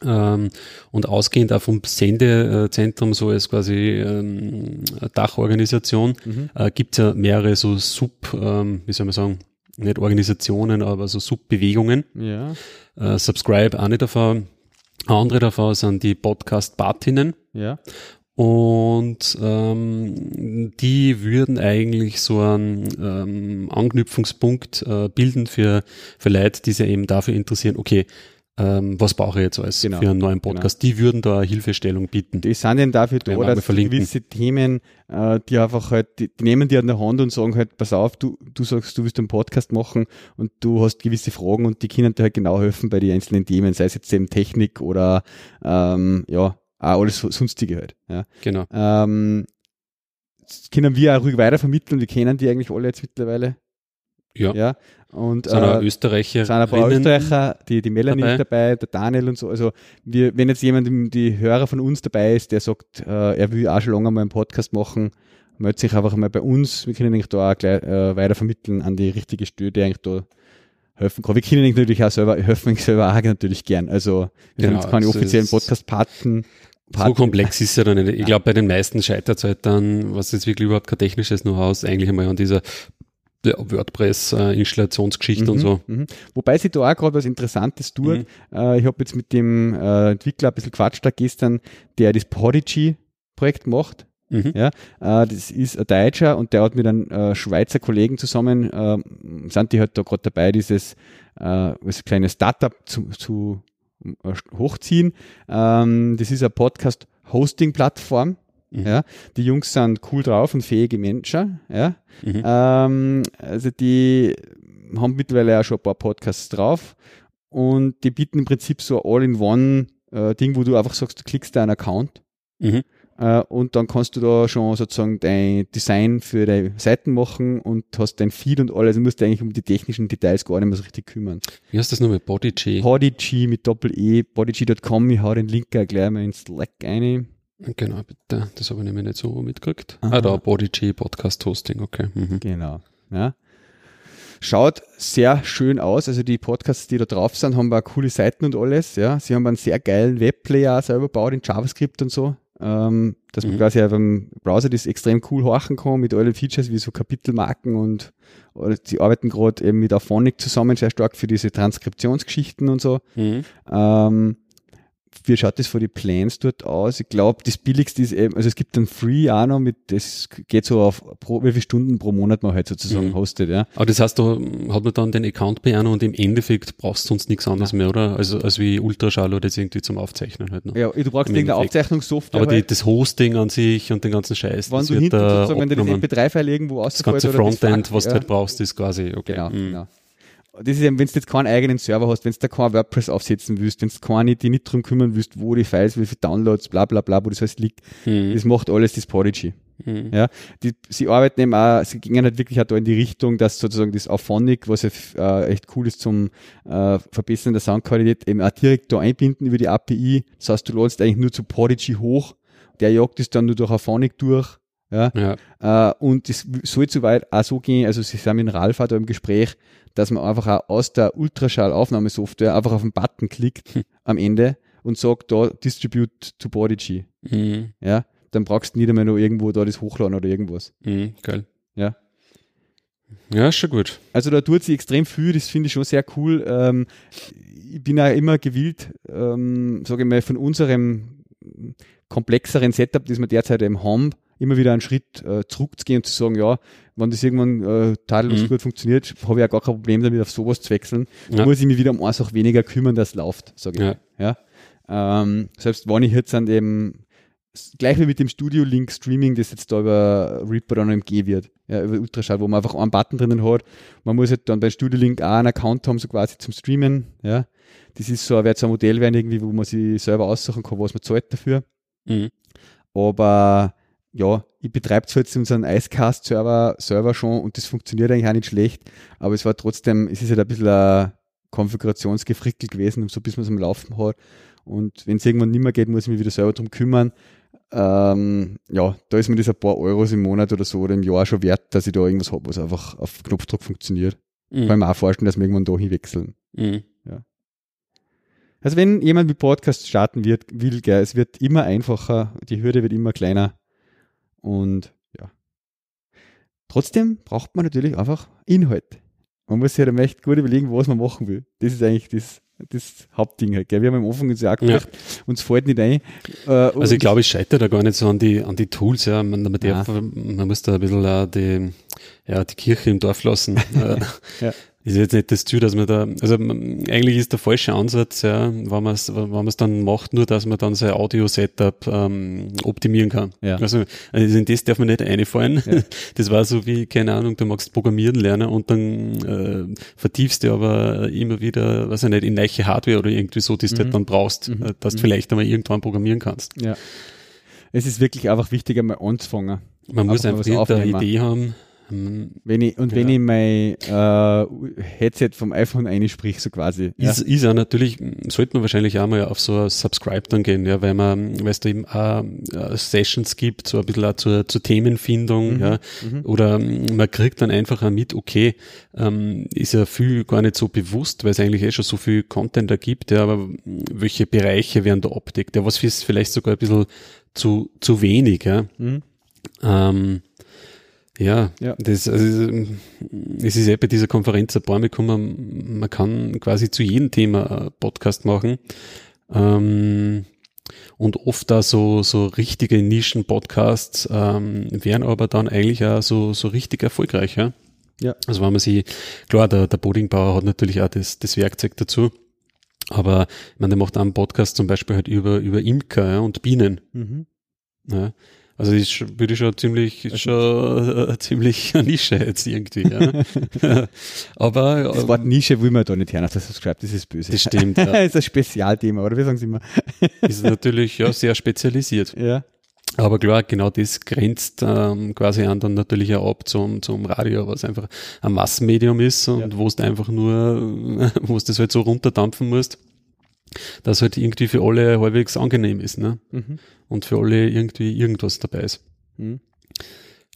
Ähm, und ausgehend auch vom Sendezentrum, so als quasi ähm, Dachorganisation, mhm. äh, gibt es ja mehrere so Sub, ähm, wie soll man sagen, nicht Organisationen, aber so Subbewegungen. Ja. Äh, Subscribe, eine davon. Andere davon sind die Podcast-Partinnen. Ja. Und ähm, die würden eigentlich so einen ähm, Anknüpfungspunkt äh, bilden für, für Leute, die sich eben dafür interessieren, okay, ähm, was brauche ich jetzt alles genau, für einen neuen. Podcast? Genau. Die würden da Hilfestellung bieten. Die sind denn dafür da, ja, dass gewisse Themen, äh, die einfach halt, die, die nehmen die an der Hand und sagen halt, pass auf, du, du sagst, du willst einen Podcast machen und du hast gewisse Fragen und die können dir halt genau helfen bei den einzelnen Themen, sei es jetzt eben Technik oder ähm, ja, auch alles sonstige halt. Ja. Genau. Ähm, das können wir auch ruhig weitervermitteln, wir kennen die eigentlich alle jetzt mittlerweile. Ja. ja. Und, sind äh, Österreicher. Sind ein paar Österreicher, die, die Melanie dabei. dabei, der Daniel und so. Also wir, wenn jetzt jemand, die Hörer von uns dabei ist, der sagt, äh, er will auch schon lange mal einen Podcast machen, meldet sich einfach mal bei uns. Wir können eigentlich da auch gleich äh, weiter vermitteln an die richtige Stelle, die eigentlich da helfen kann. Wir können natürlich auch selber, helfen selber auch natürlich gern. Also wir genau, sind jetzt keine also offiziellen Podcast-Paten. So komplex ist es ja dann nicht. Ich glaube, bei den meisten scheitert es halt dann, was jetzt wirklich überhaupt kein technisches Know-how ist, eigentlich einmal an dieser WordPress-Installationsgeschichte mhm, und so. Mhm. Wobei sie da auch gerade was Interessantes tut. Mhm. Äh, ich habe jetzt mit dem äh, Entwickler ein bisschen quatscht da gestern, der das Podigy-Projekt macht. Mhm. Ja, äh, das ist ein Deutscher und der hat mit einem äh, Schweizer Kollegen zusammen, äh, sind die halt da gerade dabei, dieses äh, als kleines Startup zu, zu äh, hochziehen. Ähm, das ist eine Podcast-Hosting-Plattform. Mhm. Ja, die Jungs sind cool drauf und fähige Menschen. Ja, mhm. ähm, also die haben mittlerweile auch schon ein paar Podcasts drauf und die bieten im Prinzip so ein All-in-One-Ding, äh, wo du einfach sagst, du klickst deinen Account mhm. äh, und dann kannst du da schon sozusagen dein Design für deine Seiten machen und hast dein Feed und alles. Du musst eigentlich um die technischen Details gar nicht mehr so richtig kümmern. Wie heißt das nochmal? Bodyg? Bodyg mit Doppel-E, bodyg.com. Ich hau den Link gleich mal ins Slack ein. Genau, bitte. Das habe ich nämlich nicht so mitgekriegt. Aha. Ah, da, BodyG Podcast Hosting, okay. Mhm. Genau. Ja. Schaut sehr schön aus. Also die Podcasts, die da drauf sind, haben auch coole Seiten und alles. Ja, sie haben einen sehr geilen Webplayer selber gebaut in JavaScript und so. Ähm, dass man mhm. quasi auf einem Browser das extrem cool horchen kann mit allen Features wie so Kapitelmarken und sie arbeiten gerade eben mit Auphonic zusammen sehr stark für diese Transkriptionsgeschichten und so. Mhm. Ähm, wie schaut das von den Plans dort aus? Ich glaube, das billigste ist eben, also es gibt ein Free auch noch mit, das geht so auf pro, wie viele Stunden pro Monat man halt sozusagen mhm. hostet, ja. Aber das heißt, da hat man dann den Account Piano und im Endeffekt brauchst du sonst nichts anderes ja. mehr, oder? Also, als wie Ultraschall oder das irgendwie zum Aufzeichnen halt noch. Ja, du brauchst irgendeine Aufzeichnungssoftware. Aber die, halt. das Hosting an sich und den ganzen Scheiß, wenn du hinten sozusagen, wenn du das MP3-File irgendwo Das ganze Frontend, was du halt brauchst, ist quasi, okay. Genau, mhm. genau das ist eben, wenn du jetzt keinen eigenen Server hast, wenn du da kein WordPress aufsetzen willst, wenn du keine, die nicht drum kümmern willst, wo die Files, wie viele Downloads, bla bla bla, wo das alles liegt, mhm. das macht alles das Podigy. Mhm. Ja, die, sie arbeiten eben auch, sie gingen halt wirklich auch da in die Richtung, dass sozusagen das Auphonic, was ja äh, echt cool ist zum äh, Verbessern der Soundqualität, eben auch direkt da einbinden über die API. Das heißt, du lädst eigentlich nur zu Podigy hoch, der jagt es dann nur durch Auphonic durch. Ja, ja. Äh, und das soll soweit auch so gehen, also sie sind mit Ralf da im Gespräch, dass man einfach auch aus der Ultraschall-Aufnahmesoftware einfach auf den Button klickt hm. am Ende und sagt da Distribute to Bodyg. Mhm. Ja, dann brauchst du nicht einmal noch irgendwo da das hochladen oder irgendwas. Mhm, geil. Ja. Ja, schon gut. Also da tut sie extrem viel, das finde ich schon sehr cool. Ähm, ich bin auch immer gewillt, ähm, sage ich mal, von unserem komplexeren Setup, das wir derzeit eben haben, immer wieder einen Schritt äh, zurückzugehen und zu sagen, ja, wenn das irgendwann äh, tadellos mhm. gut funktioniert, habe ich ja gar kein Problem damit, auf sowas zu wechseln. Ja. Muss ich mich wieder um eins auch weniger kümmern, dass es läuft, sage ich. Ja. ja? Ähm, selbst wenn ich jetzt an dem, gleich wie mit dem Studio-Link Streaming, das jetzt da über Reaper dann MG wird, ja, über Ultraschall, wo man einfach einen Button drinnen hat. Man muss halt dann bei Studio-Link auch einen Account haben, so quasi zum Streamen, ja. Das ist so, wird so ein Modell werden irgendwie, wo man sich selber aussuchen kann, was man zahlt dafür. Mhm. Aber ja, ich betreibe zwar jetzt unseren Icecast-Server Server schon und das funktioniert eigentlich auch nicht schlecht, aber es war trotzdem, es ist halt ein bisschen ein Konfigurationsgefrickel gewesen, so bis man es am Laufen hat. Und wenn es irgendwann nicht mehr geht, muss ich mich wieder selber drum kümmern. ähm, ja, da ist mir das ein paar Euros im Monat oder so oder im Jahr schon wert, dass ich da irgendwas habe, was einfach auf Knopfdruck funktioniert. Mhm. Weil wir auch vorstellen, dass wir irgendwann da hinwechseln. Mhm. Ja. Also wenn jemand mit Podcast starten wird, will, gell, es wird immer einfacher, die Hürde wird immer kleiner und ja. Trotzdem braucht man natürlich einfach Inhalt. Man muss sich halt echt gut überlegen, was man machen will. Das ist eigentlich das das Hauptding halt. Gell? Wir haben am Anfang gesagt, ja. uns fällt nicht ein. Äh, also ich glaube, ich scheitere da gar nicht so an die, an die Tools. Ja. Man, man, darf, man muss da ein bisschen uh, die, ja, die Kirche im Dorf lassen. Ja ist jetzt nicht das Ziel, dass man da, also eigentlich ist der falsche Ansatz, ja, wenn man es wenn man es dann macht, nur, dass man dann sein Audio-Setup ähm, optimieren kann. Ja. Also, also in das darf man nicht einfallen. Ja. Das war so wie, keine Ahnung, du magst Programmieren lernen und dann äh, vertiefst du aber immer wieder, weiß ich nicht, in neue Hardware oder irgendwie so, die du halt mhm. dann brauchst, mhm. Äh, dass du mhm. vielleicht einmal irgendwann programmieren kannst. Ja. Es ist wirklich einfach wichtig, einmal anzufangen. Man muss einfach eine Idee haben, wenn ich, und ja. wenn ich mein äh, Headset vom iPhone einsprich, so quasi. Ist, ja. ist auch natürlich, sollte man wahrscheinlich auch mal auf so ein Subscribe dann gehen, ja, weil man, weil es da eben auch äh, Sessions gibt, so ein bisschen auch zur, zur Themenfindung, mhm. ja, mhm. oder man kriegt dann einfach auch mit, okay, ähm, ist ja viel gar nicht so bewusst, weil es eigentlich eh schon so viel Content da gibt, ja, aber welche Bereiche werden da abdeckt, ja, was ist vielleicht sogar ein bisschen zu, zu wenig, ja. Mhm. Ähm, ja, ja. Das, also, es ist ja bei dieser Konferenz ein paar Mal gekommen, man kann quasi zu jedem Thema Podcast machen. Ähm, und oft da so, so richtige Nischen-Podcasts ähm, wären aber dann eigentlich auch so, so richtig erfolgreich. Ja? ja. Also wenn man sie, klar, der, der Bodingbauer hat natürlich auch das, das Werkzeug dazu. Aber ich meine, der macht einen Podcast zum Beispiel halt über, über Imker ja, und Bienen. Mhm. Ja. Also ist, würde ich schon ziemlich, ist schon äh, ziemlich eine Nische jetzt irgendwie. Ja. Aber das Wort Nische will man da nicht hören, das hast du geschrieben, das ist böse. Das stimmt. Ja. das ist ein Spezialthema, oder wie sagen Sie immer? ist natürlich ja sehr spezialisiert. Ja. Aber klar, genau das grenzt ähm, quasi an dann natürlich auch ab zum, zum Radio, was einfach ein Massenmedium ist und ja. wo es einfach nur, wo es das halt so runterdampfen musst dass halt irgendwie für alle halbwegs angenehm ist, ne? Mhm. Und für alle irgendwie irgendwas dabei ist. Mhm.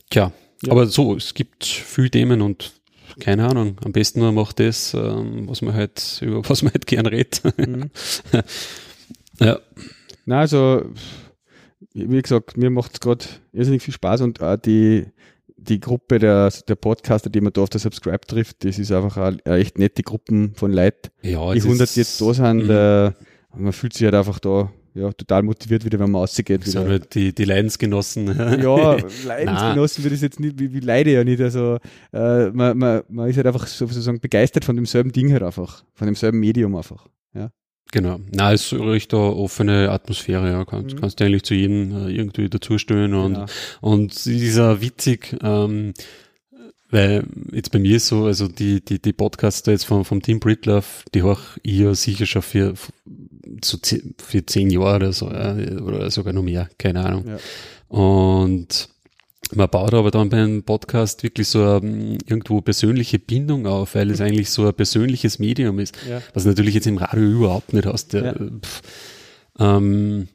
Tja, ja. aber so, es gibt viele Themen und keine Ahnung, am besten man macht das, ähm, was man halt, über was man halt gern redet. Mhm. ja. Na, also, wie gesagt, mir macht es gerade irrsinnig viel Spaß und auch die, die Gruppe der, der Podcaster, die man da auf der Subscribe trifft, das ist einfach eine, eine echt nette Gruppen von Leuten, ja, die 100 jetzt da sind. Mhm. Äh, man fühlt sich halt einfach da ja, total motiviert wieder, wenn man rausgeht. Wieder. Halt die, die Leidensgenossen. ja, Leidensgenossen würde ich jetzt nicht, wie, wie leide ja nicht. Also äh, man, man, man ist halt einfach sozusagen begeistert von demselben Ding halt einfach, von demselben Medium einfach. Ja. Genau. Na, es ist recht eine offene Atmosphäre, ja. Kannst, mhm. kannst du eigentlich zu jedem äh, irgendwie dazustehen und, genau. und dieser witzig, ähm, weil jetzt bei mir ist so, also die, die, die Podcasts jetzt vom, vom Team Britlove, die höre ich ja sicher schon für, so für zehn Jahre oder so, ja, oder sogar noch mehr, keine Ahnung. Ja. Und man baut aber dann beim Podcast wirklich so eine, irgendwo persönliche Bindung auf, weil es eigentlich so ein persönliches Medium ist, ja. was natürlich jetzt im Radio überhaupt nicht hast. Ja. Pff, ähm,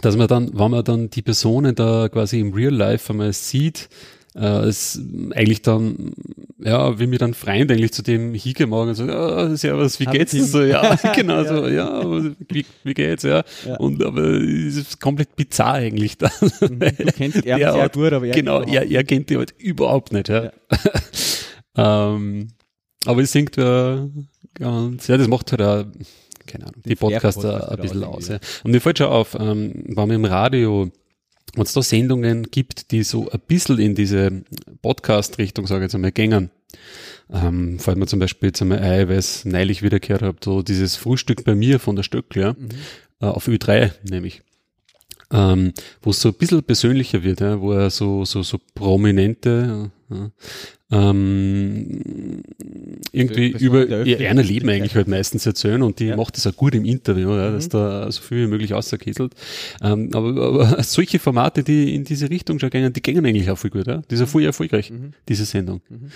dass man dann, wenn man dann die Personen da quasi im Real Life einmal sieht, äh, es eigentlich dann, ja, wie mir dann Freund eigentlich zu dem hingemacht und so, ja, servus, wie geht's denn so? Ja, genau ja. so, ja, wie, wie geht's, ja. ja. Und aber es ist komplett bizarr eigentlich dann. Mhm. Du kennst er sehr hat, gut, aber er Genau, er, er kennt die halt überhaupt nicht, ja. ja. ähm, aber es singt ja ganz, ja, das macht halt auch, keine Ahnung, die, die Podcaster ein bisschen aus. Ja. Und mir fällt schon auf, ähm, wenn man im Radio wenn es da Sendungen gibt, die so ein bisschen in diese Podcast-Richtung, sage ich jetzt einmal, gängen. Ähm, fällt mir zum Beispiel jetzt einmal ein, weil es neulich wieder gehört habe, so dieses Frühstück bei mir von der Stöckl, ja, mhm. äh, auf Ü3 nämlich. Ähm, wo es so ein bisschen persönlicher wird, ja, wo er so, so, so prominente, ja, ähm, irgendwie über ihr einer Leben eigentlich halt meistens erzählen und die ja. macht das auch gut im Interview, ja, dass mhm. da so viel wie möglich außerkesselt. Ähm, aber, aber solche Formate, die in diese Richtung schon gehen, die gehen eigentlich auch viel gut, ja. Die sind voll erfolgreich, mhm. diese Sendung. Mhm.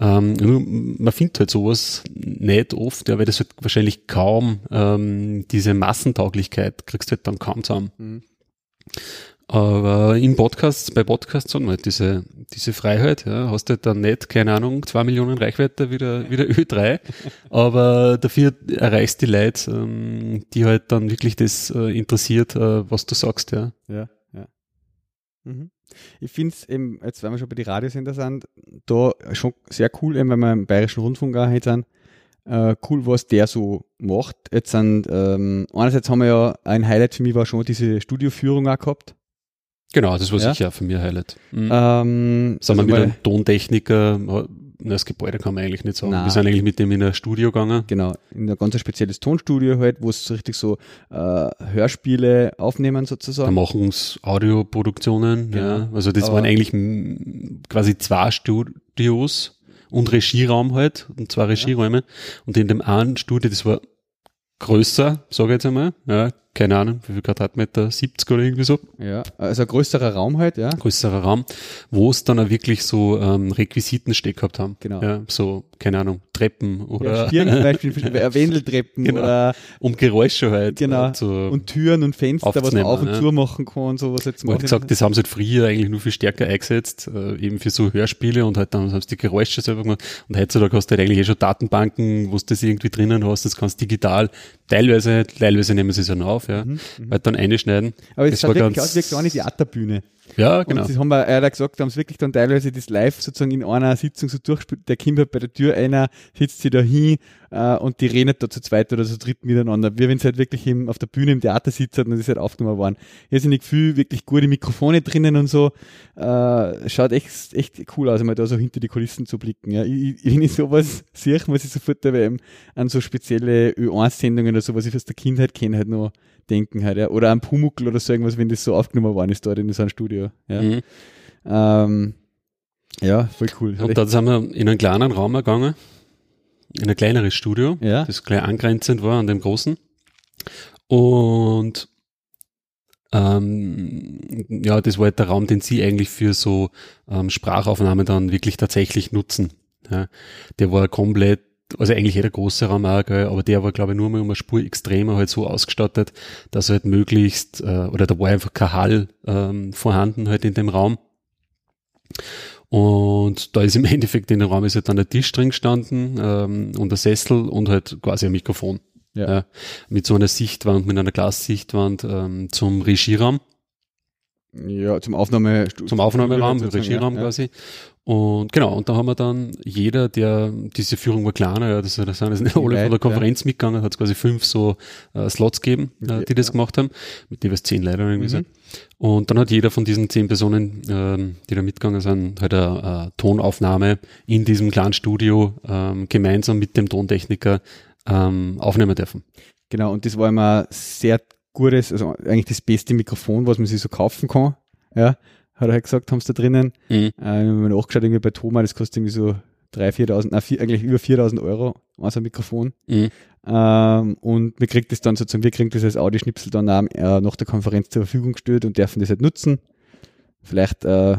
Ähm, man findet halt sowas nicht oft, ja, weil das halt wahrscheinlich kaum ähm, diese Massentauglichkeit kriegst du halt dann kaum zusammen. Aber in Podcasts, bei Podcasts haben wir halt diese, diese Freiheit, ja. Hast du halt dann nicht, keine Ahnung, zwei Millionen Reichweite wie der, wie der Ö3, aber dafür erreichst die Leute, ähm, die halt dann wirklich das äh, interessiert, äh, was du sagst, ja. Ja, ja. Mhm. Ich finde es eben, jetzt wenn wir schon bei den Radiosender sind, da schon sehr cool, eben, wenn wir im Bayerischen Rundfunk auch sind, äh, cool, was der so macht. Jetzt sind, ähm, einerseits haben wir ja ein Highlight für mich war schon diese Studioführung auch gehabt. Genau, das war ja. sicher für mich ein Highlight. Mhm. Ähm, Sind wir mit einem Tontechniker, das Gebäude kann man eigentlich nicht sagen. Nein. Wir sind eigentlich mit dem in ein Studio gegangen. Genau, in ein ganz spezielles Tonstudio halt, wo es so richtig so äh, Hörspiele aufnehmen sozusagen. Da machen sie Audioproduktionen, genau. ja. Also das Aber waren eigentlich quasi zwei Studios und Regieraum halt, und zwei Regieräume. Ja. Und in dem einen Studio, das war größer, sage ich jetzt einmal, ja, keine Ahnung, wie viel Quadratmeter, 70 oder irgendwie so. Ja, also ein größerer Raum halt, ja. Größerer Raum, wo es dann auch wirklich so ähm, Requisitensteck gehabt haben. Genau. Ja, so, keine Ahnung, Treppen oder. Ja, zum Beispiel, Wendeltreppen genau. oder. Um Geräusche halt. Genau. Zu und Türen und Fenster, was man auf und ja. zu machen kann und so, was jetzt machen. gesagt, das haben sie halt früher eigentlich nur viel stärker eingesetzt, äh, eben für so Hörspiele und halt dann haben sie die Geräusche selber gemacht. Und heutzutage hast du halt eigentlich eh schon Datenbanken, wo du das irgendwie drinnen hast, das kannst digital, teilweise, teilweise nehmen sie es ja noch auf, ja. Mhm, mhm. halt dann einschneiden. Aber es schaut wirklich aus wie eine kleine Theaterbühne. Ja, genau. Und das haben wir, hat gesagt, haben es wirklich dann teilweise das live sozusagen in einer Sitzung so durchgespielt. Der kommt halt bei der Tür einer, sitzt sich da hin äh, und die reden da zu zweit oder zu dritt miteinander. Wir, wenn sie halt wirklich im, auf der Bühne im Theater sitzen und das halt aufgenommen waren. Hier sind nicht viel, wirklich gute Mikrofone drinnen und so. Äh, schaut echt, echt cool aus, einmal da so hinter die Kulissen zu blicken. Ja. Ich, wenn ich sowas sehe, muss ich sofort dabei an so spezielle Ö1-Sendungen oder so, was ich aus der Kindheit kenne, halt noch denken halt, ja. Oder am Pumuckl oder so irgendwas, wenn das so aufgenommen worden ist dort in so einem Studio. Ja, mhm. ähm, ja voll cool. Und da sind wir in einen kleinen Raum gegangen, in ein kleineres Studio, ja. das gleich angrenzend war an dem großen. Und ähm, ja, das war halt der Raum, den sie eigentlich für so ähm, Sprachaufnahmen dann wirklich tatsächlich nutzen. Ja. Der war komplett also eigentlich jeder große Raum auch, gell, aber der war, glaube ich, nur mal um eine Spur extremer halt so ausgestattet, dass er halt möglichst, äh, oder da war einfach kein Hall ähm, vorhanden halt in dem Raum. Und da ist im Endeffekt in dem Raum ist halt dann der Tisch drin gestanden ähm, und der Sessel und halt quasi ein Mikrofon. Ja. ja. mit so einer Sichtwand, mit einer Glassichtwand ähm, zum Regieraum. Ja, zum Aufnahme zum Aufnahmeraum, Regieraum ja. quasi. Und genau, und da haben wir dann jeder, der diese Führung war kleiner, ja, das, das sind nicht alle von der Konferenz ja. mitgegangen, hat es quasi fünf so äh, Slots gegeben, äh, die das ja. gemacht haben, mit jeweils zehn Leuten irgendwie mhm. so. Und dann hat jeder von diesen zehn Personen, ähm, die da mitgegangen sind, halt eine, eine Tonaufnahme in diesem kleinen Studio ähm, gemeinsam mit dem Tontechniker ähm, aufnehmen dürfen. Genau, und das war immer sehr gutes, also eigentlich das beste Mikrofon, was man sich so kaufen kann. Ja, hat er halt gesagt, haben sie da drinnen. Mhm. Äh, wir haben nachgeschaut, irgendwie bei Thomas, das kostet irgendwie so 3.000, 4.000, nein, vier, eigentlich über 4.000 Euro, ein Mikrofon. Mhm. Ähm, und wir kriegen das dann sozusagen, wir kriegen das als Audioschnipsel dann auch, äh, nach der Konferenz zur Verfügung gestellt und dürfen das halt nutzen. Vielleicht, äh,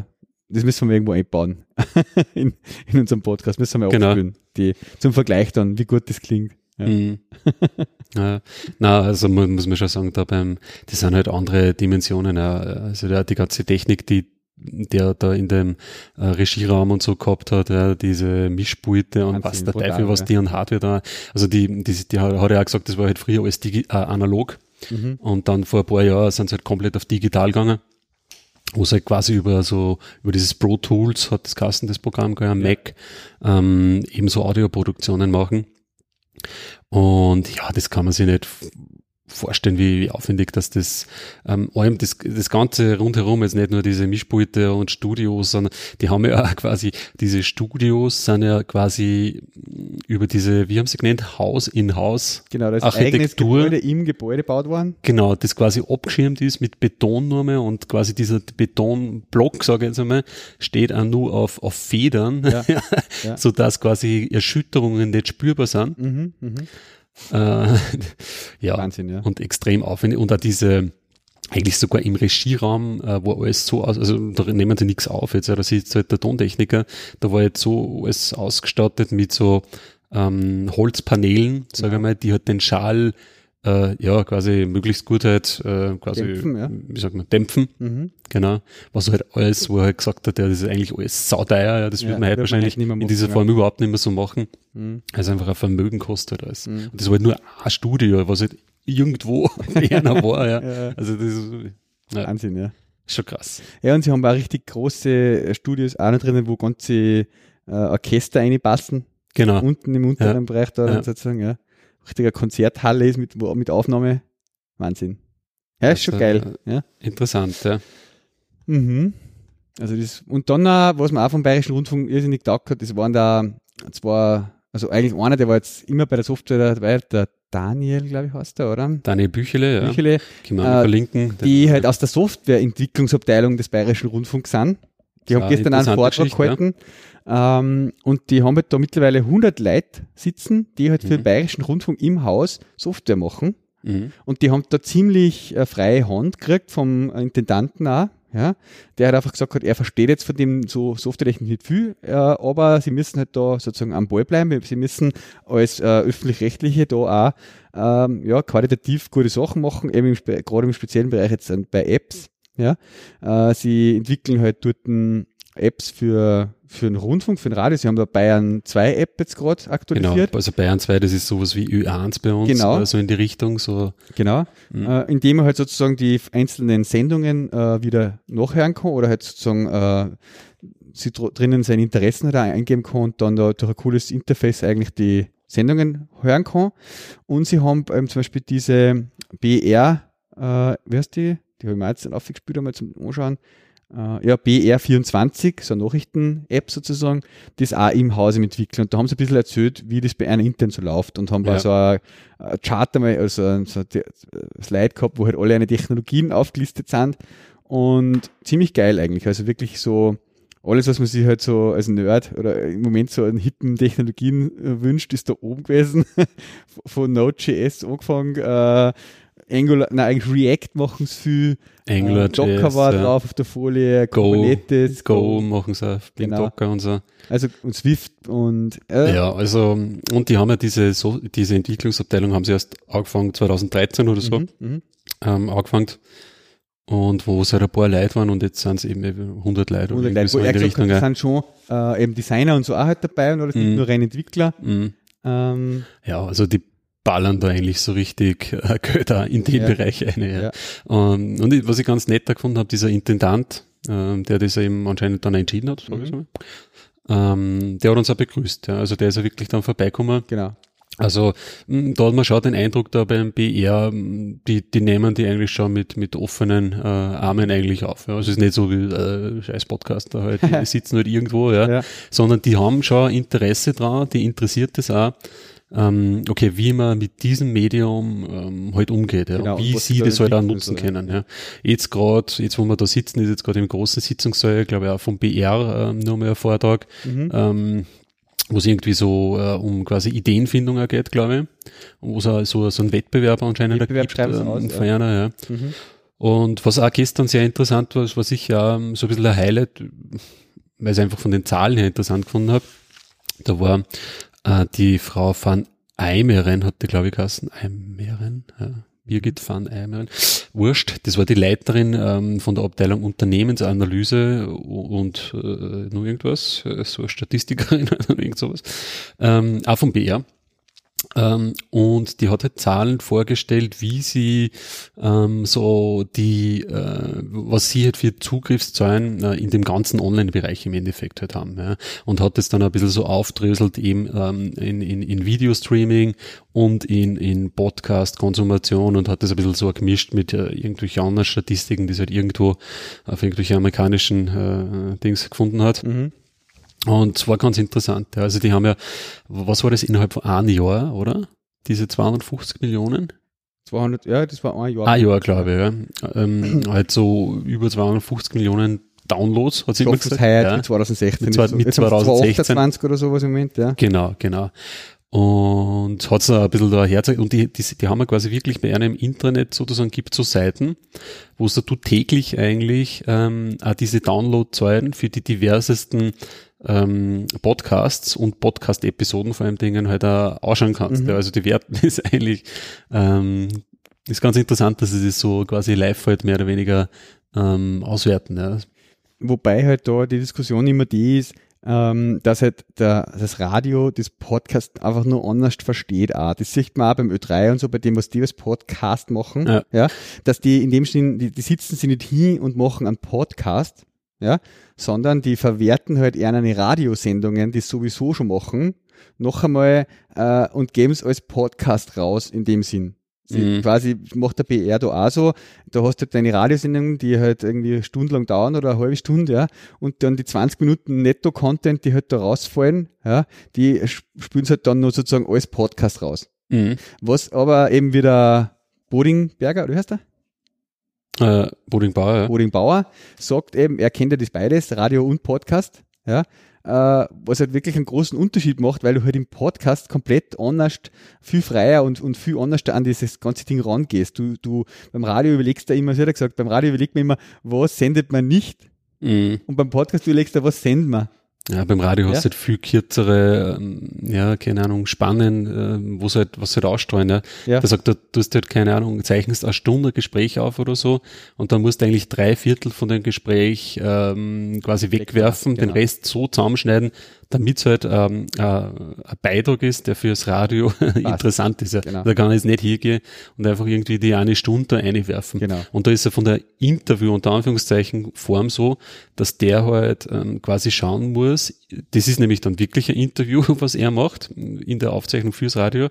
das müssen wir irgendwo einbauen in, in unserem Podcast, müssen wir auch genau. aufspielen, die, zum Vergleich dann, wie gut das klingt. Ja. Mhm. ja. Na, also muss, muss man schon sagen, da beim, das sind halt andere Dimensionen. Ja. Also der, die ganze Technik, die der da in dem äh, Regieraum und so gehabt hat, ja, diese Mischpulte und was der Teufel, was die an Hardware da, also die, die, die hat, ja auch gesagt, das war halt früher alles digi äh, analog mhm. und dann vor ein paar Jahren sind sie halt komplett auf digital gegangen wo sie halt quasi über so, über dieses Pro Tools hat das Kasten, das Programm, ja, Mac, ähm, eben so Audioproduktionen machen. Und ja, das kann man sich nicht vorstellen, wie, wie aufwendig dass das ähm, allem das, das Ganze rundherum jetzt nicht nur diese Mischpulte und Studios, sondern die haben ja auch quasi, diese Studios sind ja quasi über diese, wie haben sie genannt, Haus in Haus genau, das Architektur. Gebäude im Gebäude gebaut worden. Genau, das quasi abgeschirmt ist mit Betonnurme und quasi dieser Betonblock, sage ich jetzt einmal, steht auch nur auf, auf Federn, ja, ja. sodass quasi Erschütterungen nicht spürbar sind. Mhm, mh. Äh, ja, Wahnsinn, ja. Und extrem aufwendig. Und auch diese, eigentlich sogar im Regieraum, äh, wo alles so aus, also da nehmen sie nichts auf jetzt, ja, da sitzt halt der Tontechniker, da war jetzt so alles ausgestattet mit so ähm, Holzpanelen, sage ja. ich mal, die halt den Schall äh, ja, quasi möglichst gut halt, äh, quasi, Dämpfen, ja. wie sagt man, dämpfen. Mhm. Genau. Was halt alles, wo er halt gesagt hat, ja, das ist eigentlich alles sauteuer, ja, das Ja, würde man halt wird man wahrscheinlich nicht mehr in machen, dieser ja. Form überhaupt nicht mehr so machen. Mhm. Also einfach ein Vermögen kostet alles. Mhm. Und das war halt nur ein Studio, was halt irgendwo einer war, ja. Ja. Also das ist ja, Wahnsinn, ja. schon krass. Ja, und sie haben auch richtig große äh, Studios auch noch drinnen, wo ganze äh, Orchester reinpassen. Genau. Unten im unteren Bereich da Ja. sozusagen, ja. Richtiger Konzerthalle ist mit, mit Aufnahme. Wahnsinn. Ja, ist schon Also, geil. Ja. Interessant, ja. Mhm. Also das, und dann, was mir auch vom Bayerischen Rundfunk irrsinnig taugt hat, das waren da zwar, also eigentlich einer, der war jetzt immer bei der Software dabei, der Daniel, glaube ich, heißt der, oder? Daniel Büchele, ja. Büchele, Können wir Äh, verlinken. die halt aus der Softwareentwicklungsabteilung des Bayerischen Rundfunks sind. Die haben gestern einen eine Vortrag gehalten. Ähm, und die haben halt da mittlerweile 100 Leute sitzen, die halt für den Mhm. Bayerischen Rundfunk im Haus Software machen. Mhm. Und die haben da ziemlich äh, freie Hand gekriegt vom Intendanten auch. Ja, der hat einfach gesagt hat, er versteht jetzt von dem so softwaretechnisch nicht viel, äh, aber sie müssen halt da sozusagen am Ball bleiben. Sie müssen als äh, öffentlich-rechtliche da auch ähm, ja, qualitativ gute Sachen machen, eben im, gerade im speziellen Bereich jetzt bei Apps. Ja, äh, sie entwickeln halt dort Apps für, für den Rundfunk, für den Radio. Sie haben da Bayern 2 App jetzt gerade Genau, aktualisiert. also Bayern 2, das ist sowas wie Ö1 bei uns, Genau. äh, so in die Richtung, so. Genau, Mhm. äh, indem man halt sozusagen die einzelnen Sendungen äh, wieder nachhören kann oder halt sozusagen äh, sie dr- drinnen seine Interessen halt auch eingeben kann und dann da durch ein cooles Interface eigentlich die Sendungen hören kann. Und sie haben ähm, zum Beispiel diese BR, äh, wie heißt die? Die habe ich mir jetzt dann aufgespielt, einmal zum Anschauen. Äh, ja, BR24, so eine Nachrichten-App sozusagen, das auch im Haus im Entwickeln. Und da haben sie ein bisschen erzählt, wie das bei einer intern so läuft und haben Ja. da so ein, ein Chart einmal, also ein- so ein Slide gehabt, wo halt alle eine Technologien aufgelistet sind und ziemlich geil eigentlich. Also wirklich so alles, was man sich halt so als Nerd oder im Moment so an hippen Technologien äh, wünscht, ist da oben gewesen. Von Node.js angefangen, äh, Angular, nein, eigentlich React machen es viel. Angular, äh, Docker JS, war ja. drauf auf der Folie, Go, Kubernetes, Go machen sie auf Big Genau. Docker und so. also und Swift und äh, Ja, also, und die haben ja diese, so, diese Entwicklungsabteilung haben sie erst angefangen 2013 oder so, mhm, mhm. ähm, angefangen. Und wo es halt ein paar Leute waren und jetzt sind es eben 100 Leute oder Und irgendwie Leute, so wo in die Richtung. hat, sind schon äh, eben Designer und so auch halt dabei und alles, nicht Mhm. nur rein Entwickler. Mhm. Ähm, ja, also die ballern da eigentlich so richtig äh, auch in den Ja. Bereich rein. Ja. Ja. Ähm, und ich- was ich ganz nett gefunden habe, dieser Intendant, ähm, der das eben anscheinend dann entschieden hat, sag ich Mhm. mal, ähm, der hat uns auch begrüßt. Ja. Also der ist ja wirklich dann vorbeigekommen. genau. Also mh, da hat man schon den Eindruck da beim BR, mh, die, die nehmen die eigentlich schon mit, mit offenen äh, Armen eigentlich auf. Ja. Also es ist nicht so wie äh, scheiß Podcast, da halt, die sitzen halt irgendwo, ja. Ja. sondern die haben schon Interesse dran, die interessiert es auch. Ähm, okay, wie man mit diesem Medium ähm, halt umgeht, ja. Genau, und wie sie sie da das halt auch nutzen ja. können. Ja. Jetzt gerade, jetzt wo wir da sitzen, ist jetzt gerade im großen Sitzungssaal, glaube ich, auch vom BR ähm, nur mal ein Vortrag, Mhm. ähm, wo es irgendwie so äh, um quasi Ideenfindung auch geht, glaube ich. Wo es auch so, so einen Wettbewerb anscheinend Wettbewerb gibt ähm, aus, ja. einer, ja. Mhm. Und was auch gestern sehr interessant war, was ich ja ähm, so ein bisschen ein Highlight, weil ich es einfach von den Zahlen her interessant gefunden habe, da war äh, die Frau van Eimeren, hat die glaube ich geheißen, Eimeren, ja. Birgit van Eimeren, wurscht, das war die Leiterin ähm, von der Abteilung Unternehmensanalyse und äh, nur irgendwas, äh, so eine Statistikerin oder irgend sowas, ähm, auch vom BR. Ähm, und die hat halt Zahlen vorgestellt, wie sie ähm, so die, äh, was sie halt für Zugriffszahlen äh, in dem ganzen Online-Bereich im Endeffekt halt haben. Ja. Und hat es dann ein bisschen so aufdröselt eben ähm, in, in, in Videostreaming und in, in Podcast-Konsumation und hat das ein bisschen so gemischt mit äh, irgendwelchen anderen Statistiken, die sie halt irgendwo auf irgendwelche amerikanischen äh, Dings gefunden hat. Mhm. Und es war ganz interessant. Ja. Also die haben ja, was war das innerhalb von einem Jahr, oder? Diese 250 Millionen? 200, ja, das war ein Jahr. Ein Jahr, glaube ich, ja. Ähm, halt so über 250 Millionen Downloads, hat sie immer es gesagt. heuer Ja. mit 2016. Mit so. mit Jetzt haben sie 2016. 28 oder sowas im Moment, ja. Genau, genau. und hat so ein bisschen da Herz und die, die, die haben wir quasi wirklich bei einem Intranet sozusagen gibt so Seiten, wo du täglich eigentlich ähm, auch diese Downloadzahlen für die diversesten ähm, Podcasts und Podcast-Episoden vor allem Dingen halt auch ausschauen kannst. Mhm. Ja, also die Werten ist eigentlich ähm, ist ganz interessant, dass sie das so quasi live halt mehr oder weniger ähm, auswerten. Ja. Wobei halt da die Diskussion immer die ist, ähm, dass halt der, das Radio das Podcast einfach nur anders versteht. Auch. Das sieht man auch beim Ö3 und so, bei dem, was die als Podcast machen, ja. ja dass die in dem Sinn, die, die sitzen sie nicht hin und machen einen Podcast, ja, sondern die verwerten halt eher eine Radiosendungen, die sowieso schon machen, noch einmal äh, und geben es als Podcast raus in dem Sinn. Mhm. Quasi macht der BR da auch so. Da hast du halt deine Radiosendungen, die halt irgendwie stundenlang dauern oder eine halbe Stunde, ja. Und dann die 20 Minuten Netto-Content, die halt da rausfallen, ja, die spielen halt dann nur sozusagen als Podcast raus. Mhm. Was aber eben wieder Bodingberger, oder wie heißt der? Äh, Bodingbauer, ja. Bodingbauer sagt eben, er kennt ja das beides, Radio und Podcast, ja äh, was halt wirklich einen großen Unterschied macht, weil du halt im Podcast komplett anders, viel freier und, und viel anders an dieses ganze Ding rangehst. Du, du beim Radio überlegst da immer, sie hat gesagt, beim Radio überlegt man immer, was sendet man nicht? Mhm. Und beim Podcast überlegst du, was sendet man? Ja, beim Radio ja. hast du halt viel kürzere, ähm, ja, keine Ahnung, Spannen, äh, wo halt, was halt ausstrahlen, ja. ja. Da sagt er, du hast halt, keine Ahnung, zeichnest eine Stunde Gespräch auf oder so und dann musst du eigentlich drei Viertel von dem Gespräch ähm, quasi wegwerfen, genau. den Rest so zusammenschneiden, damit es halt ähm, äh, ein Beitrag ist, der fürs Radio interessant ist. Ja. Genau. Da kann ich jetzt nicht hingehen und einfach irgendwie die eine Stunde einwerfen. Genau. Und da ist er von der Interview unter Anführungszeichen Form so, dass der halt ähm, quasi schauen muss, das ist nämlich dann wirklich ein Interview, was er macht in der Aufzeichnung fürs Radio.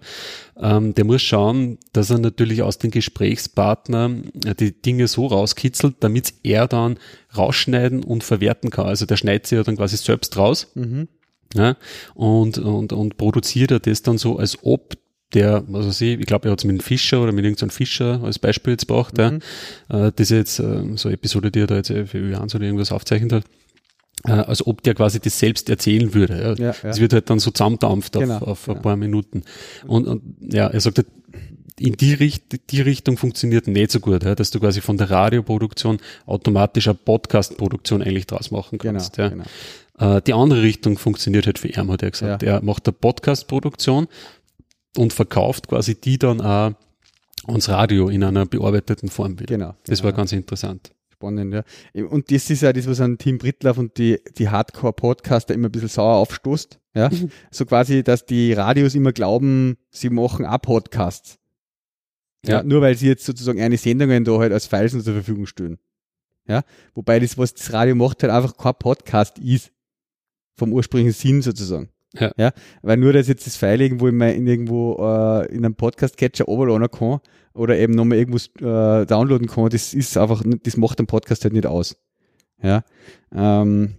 Ähm, der muss schauen, dass er natürlich aus den Gesprächspartnern äh, die Dinge so rauskitzelt, damit er dann rausschneiden und verwerten kann. Also der schneidet sie ja dann quasi selbst raus. Mhm ja, und, und, und produziert er das dann so, als ob der, was weiß ich, ich glaube, er hat es mit einem Fischer oder mit irgendeinem Fischer als Beispiel jetzt gebracht, mhm. ja. Äh, das ist jetzt äh, so eine Episode, die er da jetzt für Ö1 oder irgendwas aufzeichnet hat. Äh, als ob der quasi das selbst erzählen würde. Ja. Ja, ja. Wird halt dann so zusammendampft auf, genau, auf ein paar Minuten. Und, und ja, er sagt, halt, in die, Richt die Richtung funktioniert nicht so gut, ja, dass du quasi von der Radioproduktion automatisch eine Podcast-Produktion eigentlich draus machen kannst. Genau, ja. Genau. Äh, die andere Richtung funktioniert halt für ihn, hat er gesagt. Ja. Er macht eine Podcast-Produktion und verkauft quasi die dann auch ans Radio in einer bearbeiteten Form wieder. Genau. Das genau. war ganz interessant. Spannend, ja. Und das ist ja das, was an Team Brittlaff und die, die Hardcore-Podcaster immer ein bisschen sauer aufstoßt. Ja. so quasi, dass die Radios immer glauben, sie machen auch Podcasts. Ja. ja. Nur weil sie jetzt sozusagen eine Sendungen da halt als Files zur Verfügung stellen. Ja. Wobei das, was das Radio macht, halt einfach kein Podcast ist vom ursprünglichen Sinn sozusagen. Ja. ja. Weil nur, dass jetzt das File irgendwo in, mein, in irgendwo äh, in einem Podcast-Catcher overladen kann oder eben nochmal irgendwo äh, downloaden kann, das ist einfach, das macht ein Podcast halt nicht aus. Ja. Ähm,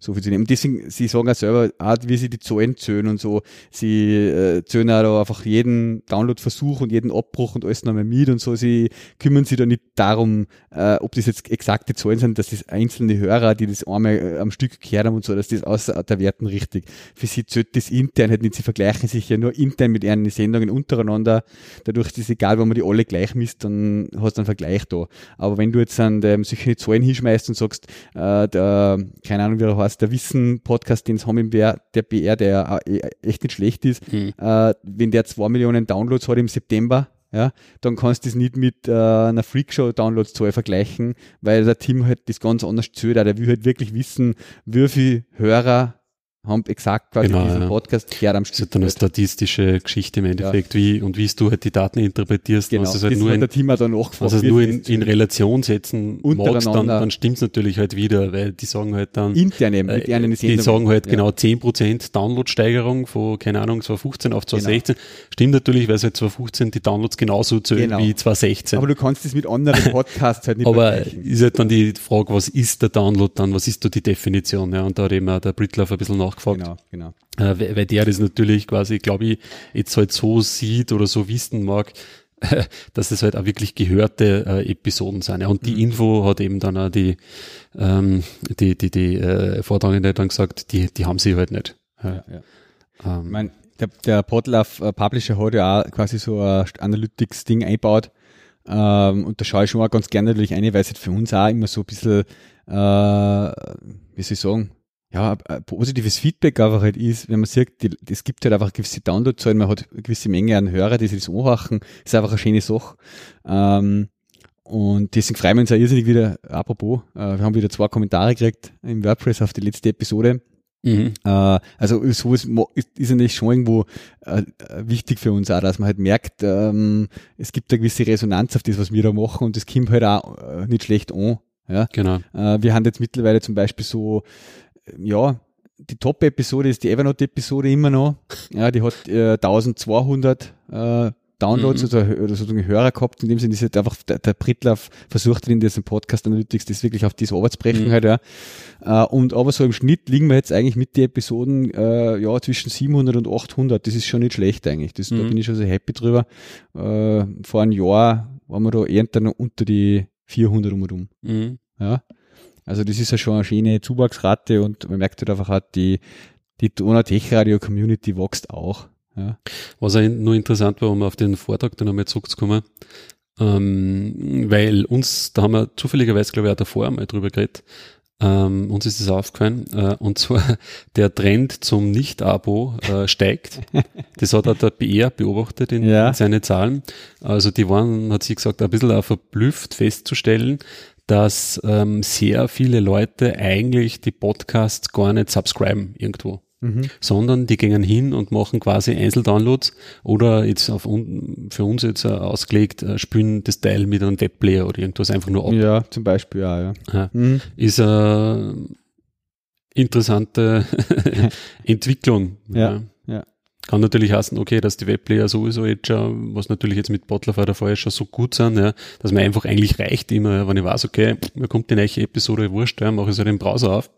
so viel zu nehmen. Und deswegen, sie sagen auch selber, auch wie sie die Zahlen zählen und so, sie äh, zählen auch da einfach jeden Downloadversuch und jeden Abbruch und alles nochmal mit und so. Sie kümmern sich da nicht darum, äh, ob das jetzt exakte Zahlen sind, dass das einzelne Hörer, die das einmal äh, am Stück gehört haben und so, dass das außer der Werten richtig. Für sie zählt das intern halt nicht. Sie vergleichen sich ja nur intern mit ihren Sendungen untereinander. Dadurch ist es egal, wenn man die alle gleich misst, dann hast du einen Vergleich da. Aber wenn du jetzt an dem solche Zahlen hinschmeißt und sagst, äh, der, keine Ahnung, wie er heißt, aus der Wissen-Podcast, den es haben im BR, der BR, der äh, echt nicht schlecht ist, mhm. äh, wenn der zwei Millionen Downloads hat im September, ja, dann kannst du das nicht mit äh, einer Freakshow-Downloadszahl vergleichen, weil der Team halt das ganz anders zählt. Der will halt wirklich wissen, wie viele Hörer haben exakt quasi genau, diesen ja. Podcast her am Stück. Das ist dann eine statistische Geschichte im Endeffekt, ja. wie und wie du halt die Daten interpretierst. Genau, also halt nur in, der Team dann also nur in, in, Relation setzen magst, dann, dann stimmt's natürlich halt wieder, weil die sagen halt dann intern eben, mit äh, die sagen halt ja. genau 10% Downloadsteigerung von, keine Ahnung, 2015 auf 2016. Genau. Stimmt natürlich, weil seit 2015 die Downloads genauso zählen genau. wie 2016. Aber du kannst das mit anderen Podcasts halt nicht Aber ist halt dann die Frage, was ist der Download dann, was ist da die Definition? Ja, und da hat eben auch der Britlaff ein bisschen nach nachgefragt. Genau, genau. Äh, weil der das natürlich quasi, glaube ich, jetzt halt so sieht oder so wissen mag, dass es halt auch wirklich gehörte äh, Episoden sind. Ja. Und die mhm. Info hat eben dann auch die, ähm, die, die, die äh, Vortragende dann gesagt, die, die haben sie halt nicht. Ja, ja. Ähm, mein, Der, der Podlove äh, Publisher hat ja auch quasi so ein Analytics-Ding eingebaut. Ähm, und da schaue ich schon auch ganz gerne natürlich eine, weil es halt für uns auch immer so ein bisschen, äh, wie soll ich sagen, ja, ein positives Feedback einfach halt ist, wenn man sieht, es gibt halt einfach gewisse Downloadzahlen, man hat eine gewisse Menge an Hörer, die sich das anhören, ist einfach eine schöne Sache. Ähm, und deswegen freuen wir uns auch irrsinnig wieder, apropos, äh, wir haben wieder zwei Kommentare gekriegt im WordPress auf die letzte Episode. Mhm. Äh, also sowas ist, ist natürlich schon irgendwo äh, wichtig für uns auch, dass man halt merkt, ähm, es gibt eine gewisse Resonanz auf das, was wir da machen und das kommt halt auch äh, nicht schlecht an. Ja? Genau. Äh, wir haben jetzt mittlerweile zum Beispiel so, ja, die Top-Episode ist die Evernote-Episode immer noch. Ja, die hat äh, 1200 äh, Downloads mhm. oder, oder sozusagen Hörer gehabt. In dem Sinne ist halt einfach der, der Britlauf versucht in diesem Podcast Analytics das wirklich auf diese Arbeit zu brechen mhm. halt, ja. Äh, und aber so im Schnitt liegen wir jetzt eigentlich mit den Episoden äh, ja zwischen 700 und 800. Das ist schon nicht schlecht eigentlich. Das, mhm. Da bin ich schon sehr happy drüber. Äh, vor einem Jahr waren wir da eher noch unter die 400 um und um. Mhm. Ja. Also das ist ja schon eine schöne Zuwachsrate und man merkt halt einfach, hat die, die Donau Tech Radio Community wächst auch. Ja. Was auch nur interessant war, um auf den Vortrag dann einmal zurückzukommen, ähm, weil uns, da haben wir zufälligerweise, glaube ich, auch davor einmal drüber geredet, ähm, uns ist das aufgefallen, äh, und zwar der Trend zum Nicht-Abo äh, steigt. Das hat auch der BR beobachtet in, ja. in seine Zahlen. Also die waren, hat sie gesagt, ein bisschen auch verblüfft festzustellen, dass ähm, sehr viele Leute eigentlich die Podcasts gar nicht subscriben irgendwo. Mhm. sondern die gehen hin und machen quasi Einzeldownloads oder jetzt auf un, für uns jetzt uh, ausgelegt, uh, spielen das Teil mit einem Webplayer oder irgendwas einfach nur ab. Ja, zum Beispiel, ja. ja. ja. Mhm. Ist eine interessante Entwicklung. Ja. ja. Ja. Kann natürlich heißen, okay, dass die Webplayer sowieso jetzt schon, was natürlich jetzt mit Botlerfire der Fall schon so gut sind, ja, dass man einfach eigentlich reicht immer, wenn ich weiß, okay, mir kommt die neue Episode wurscht, ja, mache ich so den Browser auf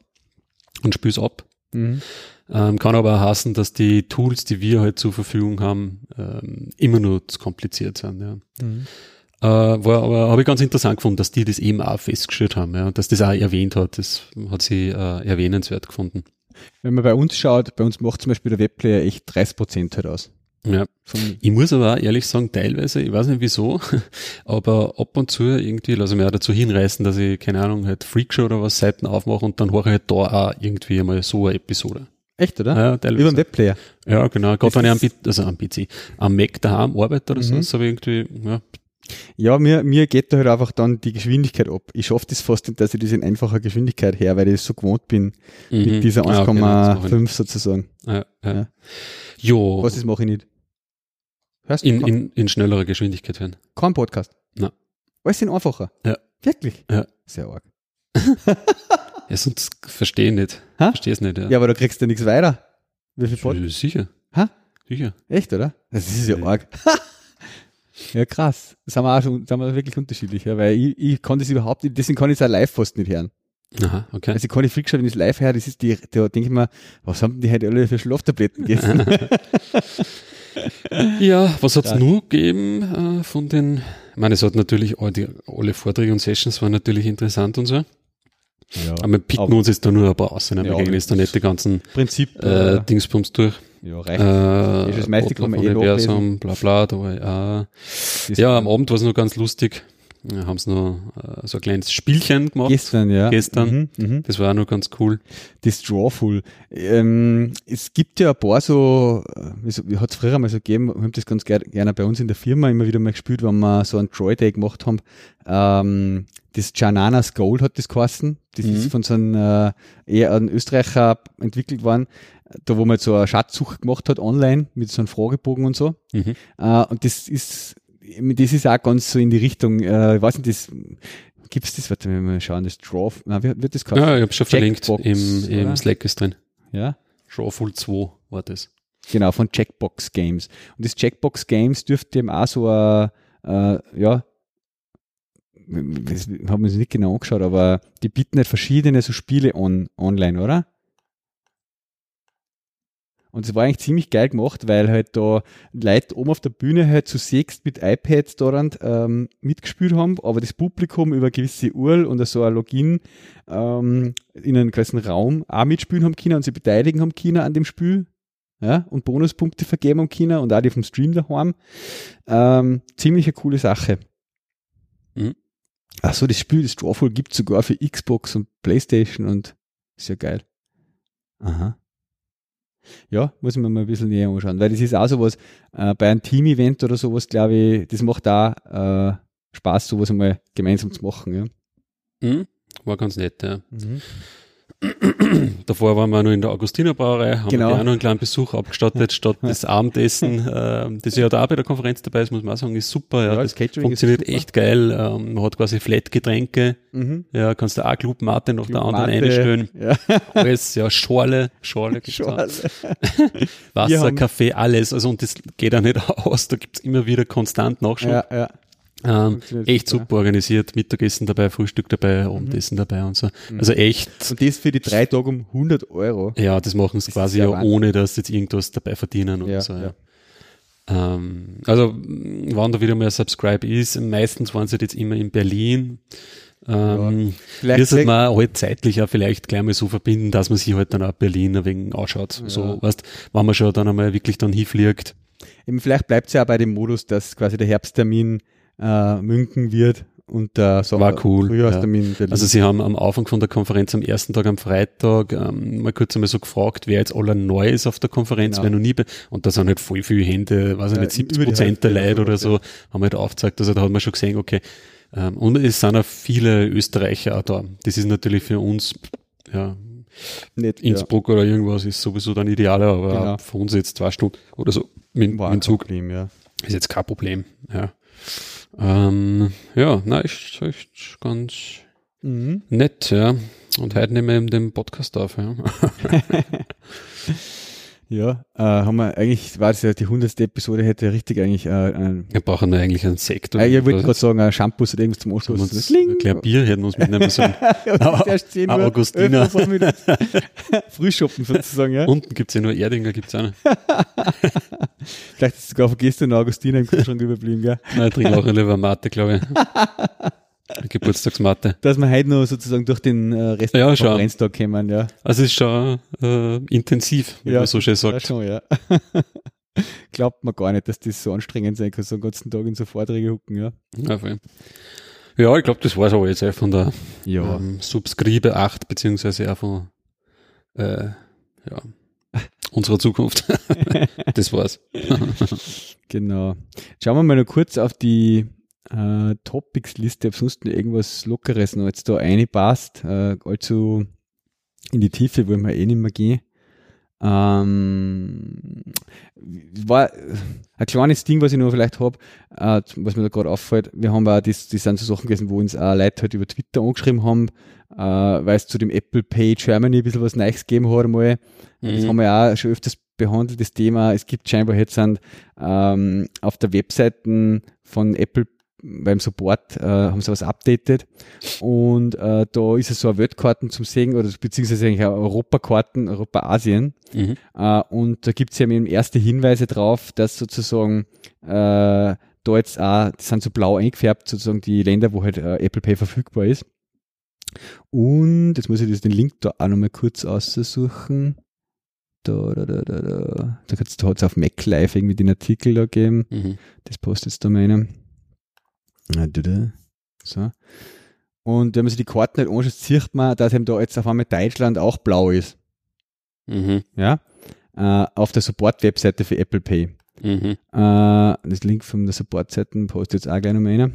und spüle es ab. Mhm. Ähm, kann aber auch heißen, dass die Tools, die wir halt zur Verfügung haben, ähm, immer nur zu kompliziert sind. Ja. Mhm. Äh, war aber habe ich ganz interessant gefunden, dass die das eben auch festgestellt haben, ja, und dass das auch erwähnt hat. Das hat sie äh, erwähnenswert gefunden. Wenn man bei uns schaut, bei uns macht zum Beispiel der Webplayer echt 30 Prozent halt aus. Ja. Ich muss aber auch ehrlich sagen, teilweise, ich weiß nicht wieso, aber ab und zu irgendwie lasse ich mich auch dazu hinreißen, dass ich, keine Ahnung, halt Freakshow oder was Seiten aufmache und dann höre ich halt da auch irgendwie einmal so eine Episode. Echt, oder? Ja, teilweise. Über den Webplayer. Ja, genau. Gerade wenn ich am, PC, also am PC, am Mac daheim arbeite oder mhm. so, habe ich irgendwie, ja. Ja, mir, mir geht da halt einfach dann die Geschwindigkeit ab. Ich schaffe das fast nicht, dass ich das in einfacher Geschwindigkeit her, weil ich so gewohnt bin mhm. mit dieser 1,5 ah, okay, sozusagen. Ja, ja. ja. Jo. Was ist mache ich nicht? Hörst du? In, in, in schnellerer Geschwindigkeit hören. Kein Podcast. Na. Alles sind einfacher. Ja. Wirklich? Ja. Sehr arg. Ja, sonst verstehe ich nicht. Ha? Verstehe es nicht, ja. Ja, aber da kriegst du nichts weiter. Wie viel Pod Sicher. Ha? Sicher. Echt, oder? Das ist ja arg. ja, krass. Das haben wir auch schon, das haben wir wirklich unterschiedlich, ja, weil ich, ich kann das überhaupt nicht, deswegen kann ich es auch live fast nicht hören. Aha, okay. Also ich kann die Freakshow, wenn ich es live höre, das ist die, da denke ich mir, was haben die heute alle für Schlaftabletten gegessen? ja, was hat es nur gegeben äh, von den, ich meine, es hat natürlich, all die, alle Vorträge und Sessions waren natürlich interessant und so. Ja, aber wir picken aber, uns jetzt da nur ein paar aus. Ne? Wir ja, gehen jetzt da nicht die ganzen Prinzip, äh, äh, Dingsbums durch. Ja, reicht. Äh, das meiste kann man eh Universum, bla bla, da war ja. Ja, am Abend war es noch ganz lustig. Ja, haben sie noch äh, so ein kleines Spielchen gemacht. Gestern, ja. Gestern. Mhm, mhm. das war auch noch ganz cool. Das Drawful. Ähm, es gibt ja ein paar so, wie hat es früher mal so gegeben, wir haben das ganz gerne bei uns in der Firma immer wieder mal gespielt, wenn wir so ein Draw Day gemacht haben. Ähm, das Jananas Gold hat das geheißen. Das mhm. ist von so einem äh, eher ein Österreicher entwickelt worden, da wo man so eine Schatzsuche gemacht hat online mit so einem Fragebogen und so. Mhm. Äh, und das ist, das ist auch ganz so in die Richtung, äh, ich weiß nicht, das gibt es das, warte mal schauen, das Draw, na, wie wird das geheißen? Ja, ich habe schon verlinkt, im, im Slack ist drin. Ja. Drawful 2 war das. Genau, von Checkbox Games. Und das Checkbox Games dürfte eben auch so ein, äh, ja, haben wir uns nicht genau angeschaut, aber die bieten halt verschiedene so Spiele on, online, oder? Und es war eigentlich ziemlich geil gemacht, weil halt da Leute oben auf der Bühne halt zu sechst mit iPads daran ähm, mitgespielt haben, aber das Publikum über gewisse URL und so ein Login ähm, in einem gewissen Raum auch mitspielen haben können und sie beteiligen haben können an dem Spiel. ja, und Bonuspunkte vergeben am China und auch die vom Stream daheim. Ähm, ziemlich eine coole Sache. Mhm. Achso, das Spiel, das Drawful gibt sogar für Xbox und Playstation und ist ja geil. Aha. Ja, muss man mal ein bisschen näher anschauen, weil das ist auch sowas, äh, bei einem Team-Event oder sowas, glaube ich, das macht da äh, Spaß, sowas einmal gemeinsam zu machen. Ja. Mhm. War ganz nett, ja. Mhm. Davor waren wir noch in der Augustinerbrauerei, haben genau. wir auch noch einen kleinen Besuch abgestattet, statt des Abendessen, äh, das ja da auch bei der Konferenz dabei ist, muss man auch sagen, ist super. Ja, ja das, das funktioniert echt geil. Ähm, man hat quasi Flat-Getränke, mhm. ja, kannst du auch Club Mate nach Club der anderen Mate. einstellen. Ja. Alles, ja, Schorle, Schorle gibt's Schorle. Wasser, Kaffee, alles. Also, und das geht auch nicht aus, da gibt's immer wieder konstant Nachschub. Ja, ja. Ähm, echt super organisiert, Mittagessen dabei, Frühstück dabei, mhm. Abendessen mhm. dabei und so. Mhm. Also echt. Und das für die drei Tage um 100 Euro. Ja, das machen sie quasi ja ohne, dass sie jetzt irgendwas dabei verdienen oder ja, so. Ja. ja. Ähm, also, wann da wieder mal ein Subscribe ist, meistens waren sie jetzt immer in Berlin. Ähm, ja, wir sollten man halt zeitlich auch vielleicht gleich mal so verbinden, dass man sich halt dann auch Berlin ein wenig ausschaut. Ja. So, weißt, wenn man schon dann einmal wirklich dann hinfliegt. Eben, vielleicht bleibt es ja auch bei dem Modus, dass quasi der Herbsttermin äh, Münken wird und der Sommer War cool. Ja. Also sie haben am Anfang von der Konferenz am ersten Tag am Freitag ähm, mal kurz einmal so gefragt, wer jetzt aller neu ist auf der Konferenz, genau. wer noch nie bei, und da sind halt voll viele Hände, weiß ich ja, nicht, 70 Prozent der Leute oder so, haben halt aufgezeigt, also da hat man schon gesehen, okay, ähm, und es sind auch viele Österreicher auch da. Das ist natürlich für uns, ja, nicht, Innsbruck ja. oder irgendwas ist sowieso dann idealer, aber genau. für uns jetzt zwei Stunden oder so mit, mit dem Zug. Problem, ja. Ist jetzt kein Problem, ja. Ähm, ja, na, ist echt ganz mhm. nett, ja. Und heute nehmen wir eben den Podcast auf, ja. Ja, äh, haben wir eigentlich, war das ja die hundertste Episode, hätte richtig eigentlich äh, ein, Wir brauchen ja eigentlich einen Sekt. Äh, ich wollte gerade sagen, ein Shampoo oder irgendwas zum Anstoßen. Ein kleines Bier hätten wir uns mitnehmen sollen. erst 10 Uhr, Augustiner. Frühshoppen sozusagen, ja. Unten gibt's ja nur Erdinger, gibt's auch noch. Vielleicht ist sogar vergessen, noch Augustiner im Kühlschrank überblieben, gell? Nein, ich trinke auch eine Leber Mate, glaube ich. Geburtstagsmatte. Dass wir heute noch sozusagen durch den äh, Rest ja, des Konferenztag kommen, ja. Also es ist schon äh, intensiv, wie ja, man so schön sagt. Ja, schon, ja. Glaubt man gar nicht, dass das so anstrengend sein kann, so einen ganzen Tag in so Vorträge hucken, ja. Ja, voll. Ja, ich glaube, das war es aber jetzt auch von der ja. ähm, Subscribe 8, beziehungsweise auch von äh, ja, unserer Zukunft. das war's. genau. Schauen wir mal noch kurz auf die äh, Topics-Liste, ob sonst noch irgendwas Lockeres noch jetzt da reinpasst. Äh, allzu in die Tiefe wollen wir eh nicht mehr gehen. Ähm, war ein kleines Ding, was ich noch vielleicht habe, äh, was mir da gerade auffällt. Wir haben auch das, das sind so Sachen gewesen, wo uns auch Leute halt über Twitter angeschrieben haben, äh, weil es zu dem Apple Pay Germany ein bisschen was Neues gegeben hat einmal. Mhm. Das haben wir auch schon öfters behandelt, das Thema. Es gibt scheinbar jetzt sind, ähm, auf der Webseiten von Apple beim Support äh, haben sie was updated und äh, da ist es so eine Weltkarten zum Sehen oder beziehungsweise eigentlich Europakarten, Europa-Asien mhm. äh, und da gibt es ja eben erste Hinweise drauf, dass sozusagen äh, da jetzt auch, die sind so blau eingefärbt, sozusagen die Länder, wo halt äh, Apple Pay verfügbar ist. Und jetzt muss ich den Link da auch nochmal kurz aussuchen. Da, da, da, da, da. Da hat es auf Mac Live irgendwie den Artikel da geben. Mhm. Das postet jetzt da mal einer. So. Und wenn man sich die Karten halt anschaut, sieht man, dass eben da jetzt auf einmal Deutschland auch blau ist. Mhm. Ja. Äh, auf der Support-Webseite für Apple Pay. Mhm. Äh, das Link von der Support-Seite postet jetzt auch gleich noch mal einer.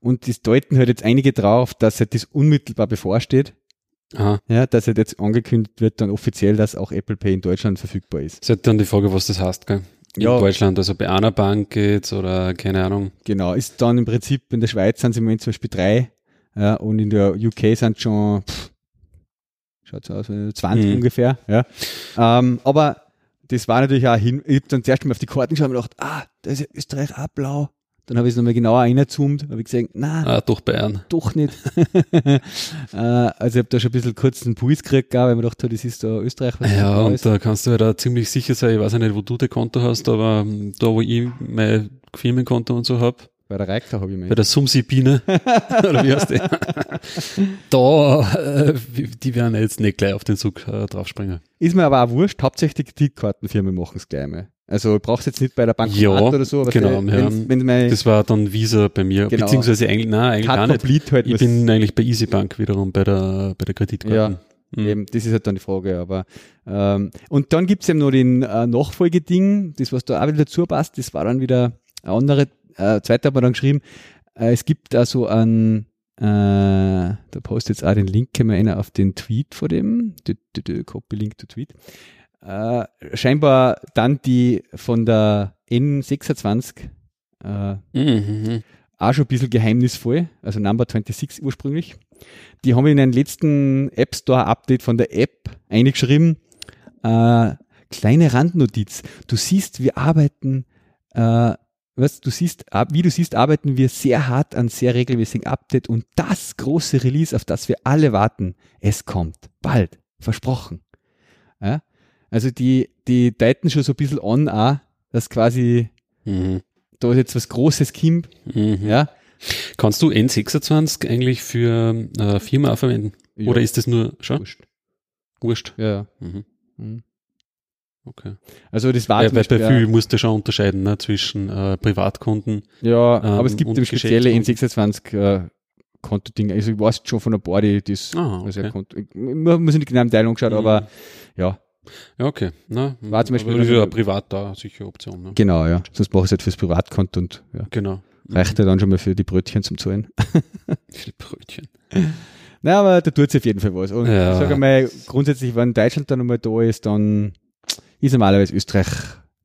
Und das deuten halt jetzt einige drauf, dass halt das unmittelbar bevorsteht. Aha. Ja, dass halt jetzt angekündigt wird dann offiziell, dass auch Apple Pay in Deutschland verfügbar ist. Das ist halt dann die Frage, was das heißt, gell? In ja. Deutschland, also bei einer Bank jetzt oder keine Ahnung. Genau, ist dann im Prinzip in der Schweiz sind sie im Moment zum Beispiel drei ja, und in der UK sind schon pff, schaut so aus, 20 mhm. ungefähr. Ja. Ähm, aber das war natürlich auch hin, ich habe dann zuerst mal auf die Karten geschaut und gedacht, ah, da ist ja Österreich auch blau. Dann habe ich es nochmal genauer reingezoomt, habe ich gesagt, na, ah, doch Bayern. Doch nicht. äh, also ich habe da schon ein bisschen kurz einen Puls gekriegt, weil mir gedacht das ist da Österreich. Was ja, und ist. da kannst du ja da ziemlich sicher sein, ich weiß ja nicht, wo du dein Konto hast, aber da, wo ich mein Firmenkonto und so hab, Bei der Reika habe ich Bei der Sumsi-Biene. Oder wie heißt die? da, äh, die werden jetzt nicht gleich auf den Zug äh, draufspringen. Ist mir aber auch wurscht. Hauptsächlich die Kreditkartenfirmen machen es gleich mal. Also brauchst jetzt nicht bei der Bank ja, oder so. genau. Wenn's, wenn's mein, das war dann Visa bei mir. Genau. Beziehungsweise eigentlich, nein, eigentlich gar nicht. Halt ich bin eigentlich bei EasyBank wiederum bei der, bei der Kreditkarte. Ja. Mhm. Eben, das ist halt dann die Frage. Aber ähm, und dann gibt's eben noch den äh, Nachfolgeding, das was da auch wieder dazu passt, das war dann wieder eine andere, äh, zweite hat man dann geschrieben, äh, es gibt da so ein, äh, da postet jetzt auch den Link, können wir einer auf den Tweet vor dem, dü, dü, dü, Copy Link to Tweet. Äh, scheinbar dann die von der N26 äh, mhm. auch schon ein bisschen geheimnisvoll, also Number 26 ursprünglich. Die haben in den letzten App Store Update von der App eingeschrieben, äh, kleine Randnotiz. Du siehst, wir arbeiten äh, was du siehst, wie du siehst, arbeiten wir sehr hart an sehr regelmäßigen Update und das große Release, auf das wir alle warten, es kommt bald, versprochen. Ja? Also die, die deuten schon so ein bisschen an, auch, dass quasi mhm. da ist jetzt was Großes kommt. Mhm. Ja? Kannst du N26 eigentlich für äh, Firma verwenden? Ja. Oder ist das nur schon? Wurscht. Wurscht. Ja. Mhm. mhm. Okay. Also das war ja, zum Beispiel, bei viel musst du schon unterscheiden ne, zwischen äh, Privatkunden. Ja, ähm, aber es gibt eben spezielle N26 äh, Konto-Dinge. Also ich weiß schon von der Body, das Aha, okay. also Konto. Ich muss nicht genau im Teil angeschaut, mhm. aber ja. Ja, okay. Na, war zum Beispiel. Ja privat da sicher Option. Ne? Genau, ja. Sonst mache ich es halt fürs Privatkonto und ja. Genau. Reicht ja dann schon mal für die Brötchen zum Zahlen. für die Brötchen. Na, aber da tut es auf jeden Fall was. Und ja. ich sage mal, grundsätzlich, wenn Deutschland dann nochmal da ist, dann ist normalerweise Österreich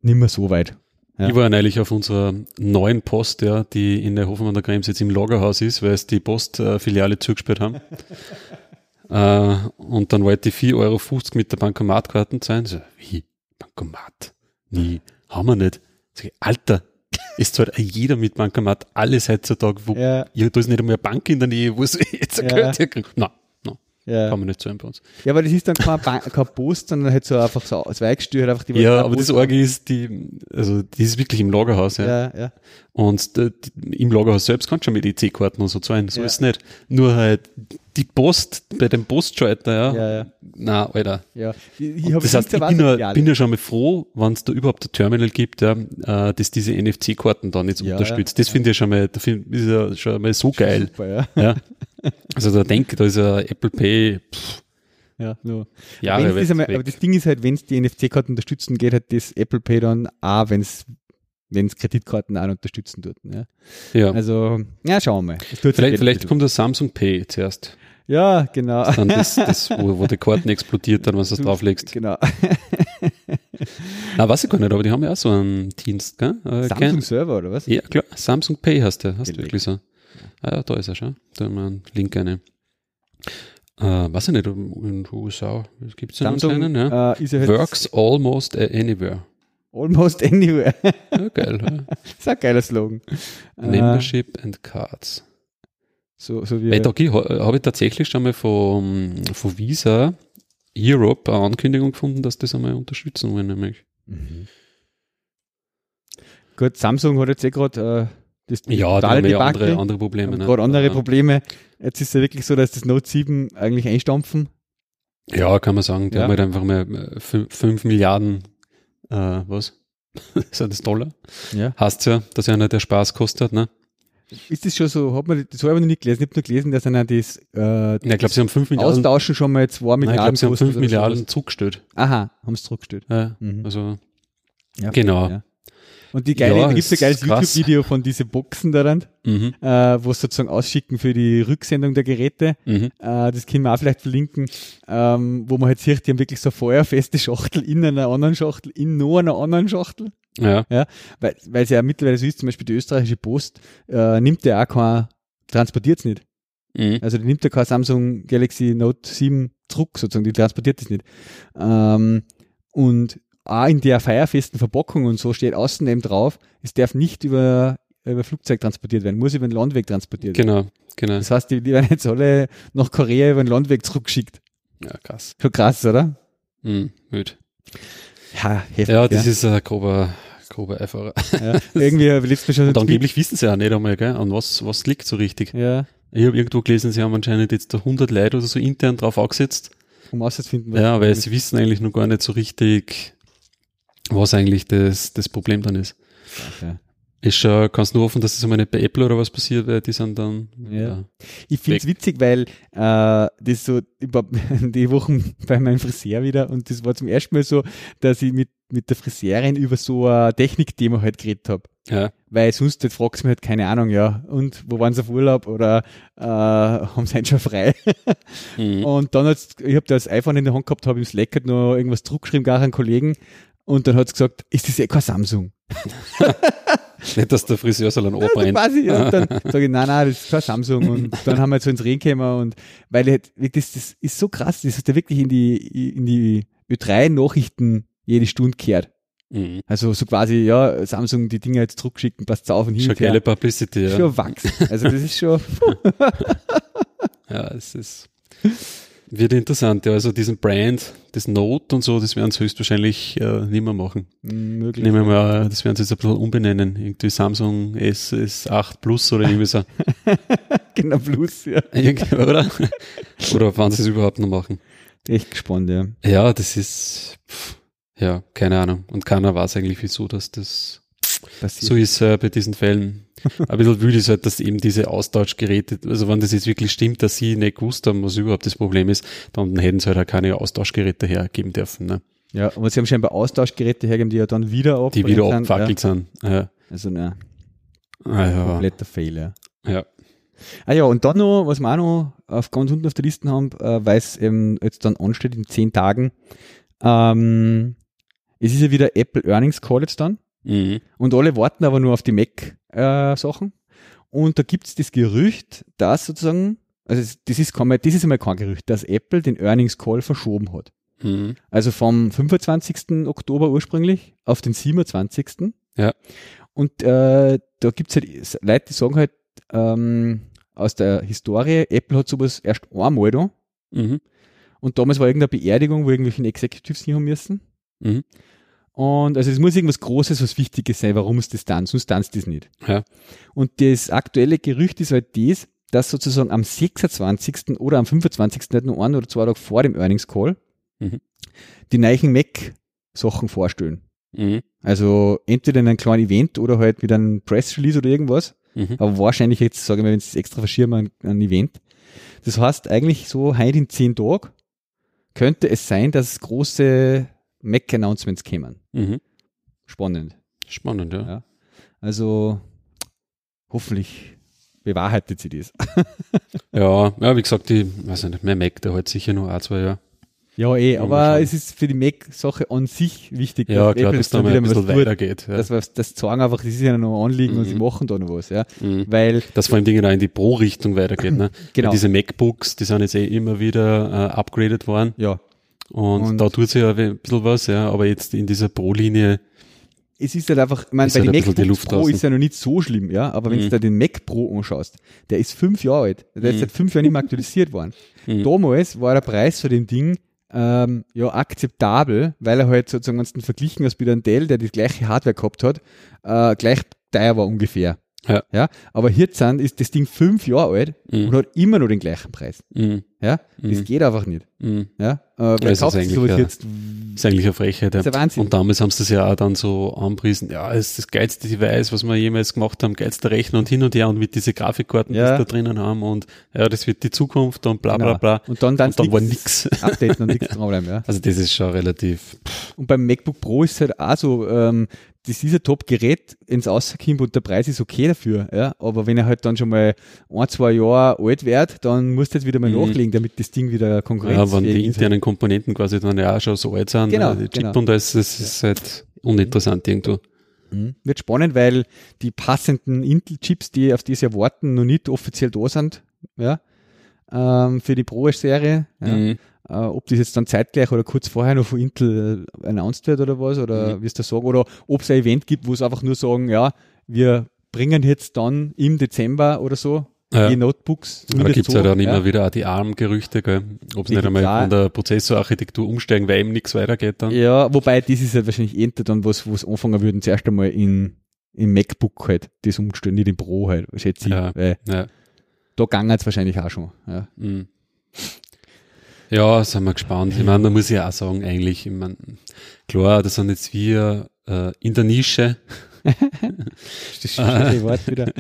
nicht mehr so weit. Ja. Ich war neulich auf unserer neuen Post, ja, die in der Hofen an der Krems jetzt im Lagerhaus ist, weil es die Postfiliale zugesperrt haben. Äh, und dann wollte ich 4,50 Euro mit der Bankomatkarte zahlen. So, wie? Bankomat? Nie. Haben wir nicht. Sag ich, Alter, ist zwar jeder mit Bankomat alles heutzutage, wo ja. ja, da ist nicht einmal eine Bank in der Nähe, wo es jetzt ein ja. Geld herkriegt. Nein, ja. Kann man nicht zahlen bei uns. Ja, aber das ist dann kein, kein Post, sondern halt so einfach so Zweigstür, einfach die Ja, aber das Orge ist die, also die ist wirklich im Lagerhaus, ja. ja, ja. Und die, im Lagerhaus selbst kannst du schon mit EC-Karten und so zahlen, so ja. ist es nicht. Nur halt die Post, bei dem Postschalter, ja. Ja, ja. Na, Alter. Ja. Ich, ich das heißt, ich bin, ja, bin ja schon mal froh, wenn es da überhaupt ein Terminal gibt, ja, äh, das diese NFC-Karten da nicht ja, unterstützt. Das ja. finde ich schon mal, das find, ist ja schon mal so geil. Super, ja. ja. Also da denke da ist ja Apple Pay. Pff. Ja, nur. Ja, das einmal, aber das Ding ist halt, wenn es die NFC-Karten unterstützen, geht halt das Apple Pay dann auch, wenn es wenn es Kreditkarten auch unterstützen tut. Ja. ja. Also, ja, schauen wir mal. Vielleicht, vielleicht kommt das Samsung Pay zuerst. Ja, genau. Das dann das, das wo, wo die Karten explodiert, dann, wenn du es drauflegst. Genau. Na, weiß ich gar nicht, aber die haben ja auch so einen Dienst, gell? Äh, Samsung Server, oder was? Ja, klar. Samsung Pay hast du, hast du wirklich so. Ah ja, da ist er schon. Da haben wir einen Link eine. Äh, weiß ich nicht, in den USA gibt es einen ja. Äh, ja Works almost anywhere. Almost anywhere. ja, geil. Ja. Das ist ein geiler Slogan. Membership uh, and Cards. So, so wie hey, da habe ich tatsächlich schon mal von, von Visa Europe eine Ankündigung gefunden, dass das einmal unterstützen wollen, nämlich. Mhm. Gut, Samsung hat jetzt eh gerade äh, das ja, da haben wir ja andere, andere Probleme. Ne? Gerade andere Probleme. Jetzt ist es ja wirklich so, dass das Note 7 eigentlich einstampfen. Ja, kann man sagen. Die ja. haben halt einfach mal 5 Milliarden, äh, was? Sind das Dollar? Ja. Heißt ja, dass einer der Spaß kostet, ne? Ist das schon so, hat man, das habe ich noch nicht gelesen, ich habe nur gelesen, dass einer das, äh, ja, ich glaube, sie haben 5 Milliarden. Austauschen schon mal 2 Milliarden. Nein, ich glaube, sie haben 5 Milliarden zugestellt. Aha, haben es zurückgestellt. Ja, mhm. also, ja, genau. Ja. Und die geile, ja, da gibt's ein geiles YouTube-Video von diese Boxen daran, mhm. äh, wo sozusagen ausschicken für die Rücksendung der Geräte. Mhm. Äh, das können wir auch vielleicht verlinken, ähm, wo man halt sieht, die haben wirklich so feuerfeste Schachtel in einer anderen Schachtel, in noch einer anderen Schachtel. Ja. ja weil weil es ja mittlerweile so ist, zum Beispiel die österreichische Post äh, nimmt ja auch kein, transportiert es nicht. Mhm. Also die nimmt ja kein Samsung Galaxy Note 7 zurück, sozusagen, die transportiert das nicht. Ähm, und auch in der feierfesten Verpackung und so steht außen eben drauf, es darf nicht über, über Flugzeug transportiert werden, muss über den Landweg transportiert genau, werden. Genau, genau. Das heißt, die, die werden jetzt alle nach Korea über den Landweg zurückgeschickt. Ja, krass. Schon krass, oder? Mhm, gut. Ja, heftig. Ja, das ja. ist ein grober, Grober Eiferer. Ja, irgendwie letztes Mal schon. Und angeblich wissen sie auch nicht einmal, gell, an was, was liegt so richtig. Ja. Ich habe irgendwo gelesen, sie haben anscheinend jetzt da 100 Leute oder so intern drauf angesetzt. Um auszufinden, Ja, weil sie wissen eigentlich noch gar nicht so richtig, was eigentlich das, das Problem dann ist. Okay. Ist schon, kannst nur hoffen, dass das einmal nicht bei Apple oder was passiert, weil die sind dann, Ja. Ich finde es witzig, weil äh, das so über die Wochen bei meinem Friseur wieder und das war zum ersten Mal so, dass ich mit, mit der Friseurin über so ein Technikthema halt geredet habe. ja. Weil sonst halt fragst du mich halt, keine Ahnung, ja, und wo waren sie auf Urlaub oder äh, haben sie einen schon frei? Mhm. Und dann hat's, ich habe das iPhone in der Hand gehabt, habe im Slack halt noch irgendwas zurückgeschrieben, gar einen Kollegen. Und dann hat's gesagt, ist das eh kein Samsung? Nicht, dass der Friseursalon Ja, so anbrennt. quasi. Und dann sage ich, nein, nein, das ist kein Samsung. Und dann haben wir halt so ins Reden gekommen und weil ich halt, das, das ist so krass, das hat ja wirklich in die, in die Ö3-Nachrichten jede Stunde gehört. Mhm. Also so quasi, ja, Samsung die Dinger jetzt zurückschicken, passt auf und hin Schon und her. geile Publicity, ja. Schon wachsen. Also das ist schon, Ja, es ist, wird interessant. Ja, also diesen Brand, das Note und so, das werden sie höchstwahrscheinlich äh, nicht mehr machen. möglich. Nehmen wir mal, das werden sie jetzt ein bisschen umbenennen. Irgendwie Samsung S, S8 Plus oder irgendwie so. Genau, plus, ja. Irgendwie, oder? oder wann sie es überhaupt noch machen. Echt gespannt, ja. Ja, das ist, pff, ja, keine Ahnung. Und keiner weiß eigentlich, wieso dass das Passiert. so ist äh, bei diesen Fällen. Ein bisschen wütend ist halt, dass eben diese Austauschgeräte, also wenn das jetzt wirklich stimmt, dass sie nicht gewusst haben, was überhaupt das Problem ist, dann hätten sie halt auch keine Austauschgeräte hergeben dürfen, ne? Ja, aber sie haben scheinbar Austauschgeräte hergegeben, die ja dann wieder die wieder abgefackelt sind. Ja. Ja. Also, ne, Ah, ja. kompletter Fehler. ja. Ah ja, und dann noch, was wir auch noch auf ganz unten auf der Liste haben, äh, weil es eben jetzt dann ansteht in zehn Tagen, ähm, es ist ja wieder Apple Earnings Call jetzt dann Mhm. und alle warten aber nur auf die Mac-Sachen und da gibt's das Gerücht, dass sozusagen, also das ist, man, das ist einmal kein Gerücht, dass Apple den Earnings Call verschoben hat. Mhm. Also vom 25. Oktober ursprünglich auf den 27. Ja. Und äh, da gibt's halt Leute, die sagen halt ähm, aus der Historie, Apple hat sowas erst einmal da. Mhm. Und damals war irgendeine Beerdigung, wo irgendwelche Executives hin haben müssen. Mhm. Und also es muss irgendwas Großes, was Wichtiges sein, warum es das dann, sonst tanzt das nicht. Ja. Und das aktuelle Gerücht ist halt das, dass sozusagen am 26. oder am 25. nicht nur ein oder zwei Tage vor dem Earnings Call Mhm. die neuen Mac-Sachen vorstellen. Mhm. Also entweder in einem kleinen Event oder halt mit einem Press-Release oder irgendwas. Mhm. Aber wahrscheinlich jetzt, sage ich mal, wenn sie es extra verschirmen, ein, ein Event. Das heißt eigentlich so heute in zehn Tagen könnte es sein, dass große Mac-Announcements kämen. Mhm. Spannend. Spannend, ja. Ja. Also hoffentlich bewahrheitet sie das. Ja, ja, wie gesagt, die, weiß ich nicht, mein Mac, der halt sicher noch ein, zwei Jahre. Ja, eh, aber es ist für die Mac-Sache an sich wichtig, Ja, dass klar, Apple dass da wieder ein bisschen weitergeht. Ja. Das, was- das sagen einfach, das ist ja noch ein Anliegen und sie Mhm. machen da noch was, ja. Mhm. Weil, Dass vor allem Dinge da in die Pro-Richtung weitergeht. Ne? Genau. Weil diese MacBooks, die sind jetzt eh immer wieder äh, upgraded worden. ja, Und, Und- da tut sich ja ein bisschen was, ja. Aber jetzt in dieser Pro-Linie, es ist halt einfach, ich meine, Ist bei halt den ein bisschen die MacBook Luft Pro draußen. ist ja noch nicht so schlimm, ja, aber wenn Mhm. du da den Mac Pro anschaust, der ist fünf Jahre alt, der ist Mhm. seit fünf Jahren nicht mehr aktualisiert worden. Mhm. Damals war der Preis für dem Ding ähm, ja akzeptabel, weil er halt sozusagen, wenn du verglichen hast mit einem Dell, der die gleiche Hardware gehabt hat, äh, gleich teuer war ungefähr. Ja. ja. Aber hier ist das Ding fünf Jahre alt Mhm. und hat immer noch den gleichen Preis. Mhm. Ja, das Mhm. geht einfach nicht. Mhm. Ja, äh, wer ist kauft eigentlich, sowas ja. jetzt? ist eigentlich eine Frechheit. Ja. Ist der Wahnsinn. Und damals haben sie das ja auch dann so anpriesen, ja, es ist das geilste Device, was wir jemals gemacht haben, geilster Rechner und hin und her und mit diese Grafikkarten, Ja. die sie da drinnen haben und ja, das wird die Zukunft und bla bla Genau. bla. Und dann, dann, Und dann war nix. Updaten und nichts dranbleiben, ja. Also das ist schon relativ, Und beim MacBook Pro ist es halt auch so, ähm, das ist ein Top-Gerät ins Außerkommt und der Preis ist okay dafür, ja. Aber wenn er halt dann schon mal ein, zwei Jahre alt wird, dann musst du jetzt wieder mal Mhm. nachlegen, damit das Ding wieder ja, konkurrenzfähig wenn die ist. internen Komponenten quasi dann ja auch schon so alt sind, Genau, äh, die Chip genau. und alles, das ist halt uninteressant irgendwo. Mhm. Wird spannend, weil die passenden Intel-Chips, die auf das Jahr warten, noch nicht offiziell da sind, ja. Ähm, für die Pro-Serie. Ja. Mhm. Äh, ob das jetzt dann zeitgleich oder kurz vorher noch von Intel äh, announced wird oder was, oder Mhm. wie es da sagen, oder ob es ein Event gibt, wo es einfach nur sagen, ja, wir bringen jetzt dann im Dezember oder so ja. E-Notebooks. Da gibt es ja dann ja. immer wieder auch die ARM-Gerüchte, ob es nicht einmal von der Prozessorarchitektur umsteigen, weil eben nichts weitergeht dann. Ja, wobei das ist halt wahrscheinlich eher dann was, wo es anfangen würden, zuerst einmal in, im MacBook halt das umstellen, nicht im Pro halt, schätze ich. Ja. Weil ja. Da ging es wahrscheinlich auch schon. Ja. Mhm. Ja, sind wir gespannt. Ich meine, da muss ich auch sagen, eigentlich, ich meine, klar, das sind jetzt wir äh, in der Nische. das Wort wieder.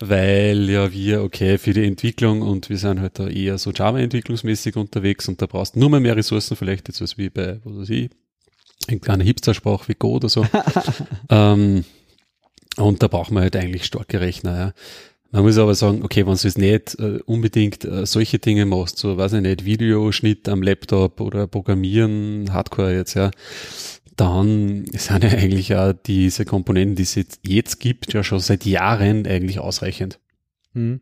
Weil ja wir, okay, für die Entwicklung und wir sind halt da eher so Java-entwicklungsmäßig unterwegs und da brauchst du nur mal mehr Ressourcen vielleicht jetzt als wie bei, was weiß ich, irgendeiner Hipster-Sprache wie Go oder so. ähm, und da braucht man halt eigentlich starke Rechner, ja. Man muss aber sagen, okay, wenn du jetzt nicht äh, unbedingt äh, solche Dinge machst, so weiß ich nicht, Videoschnitt am Laptop oder Programmieren, Hardcore jetzt, ja, dann sind ja eigentlich auch diese Komponenten, die es jetzt, jetzt gibt, ja schon seit Jahren eigentlich ausreichend. Mhm.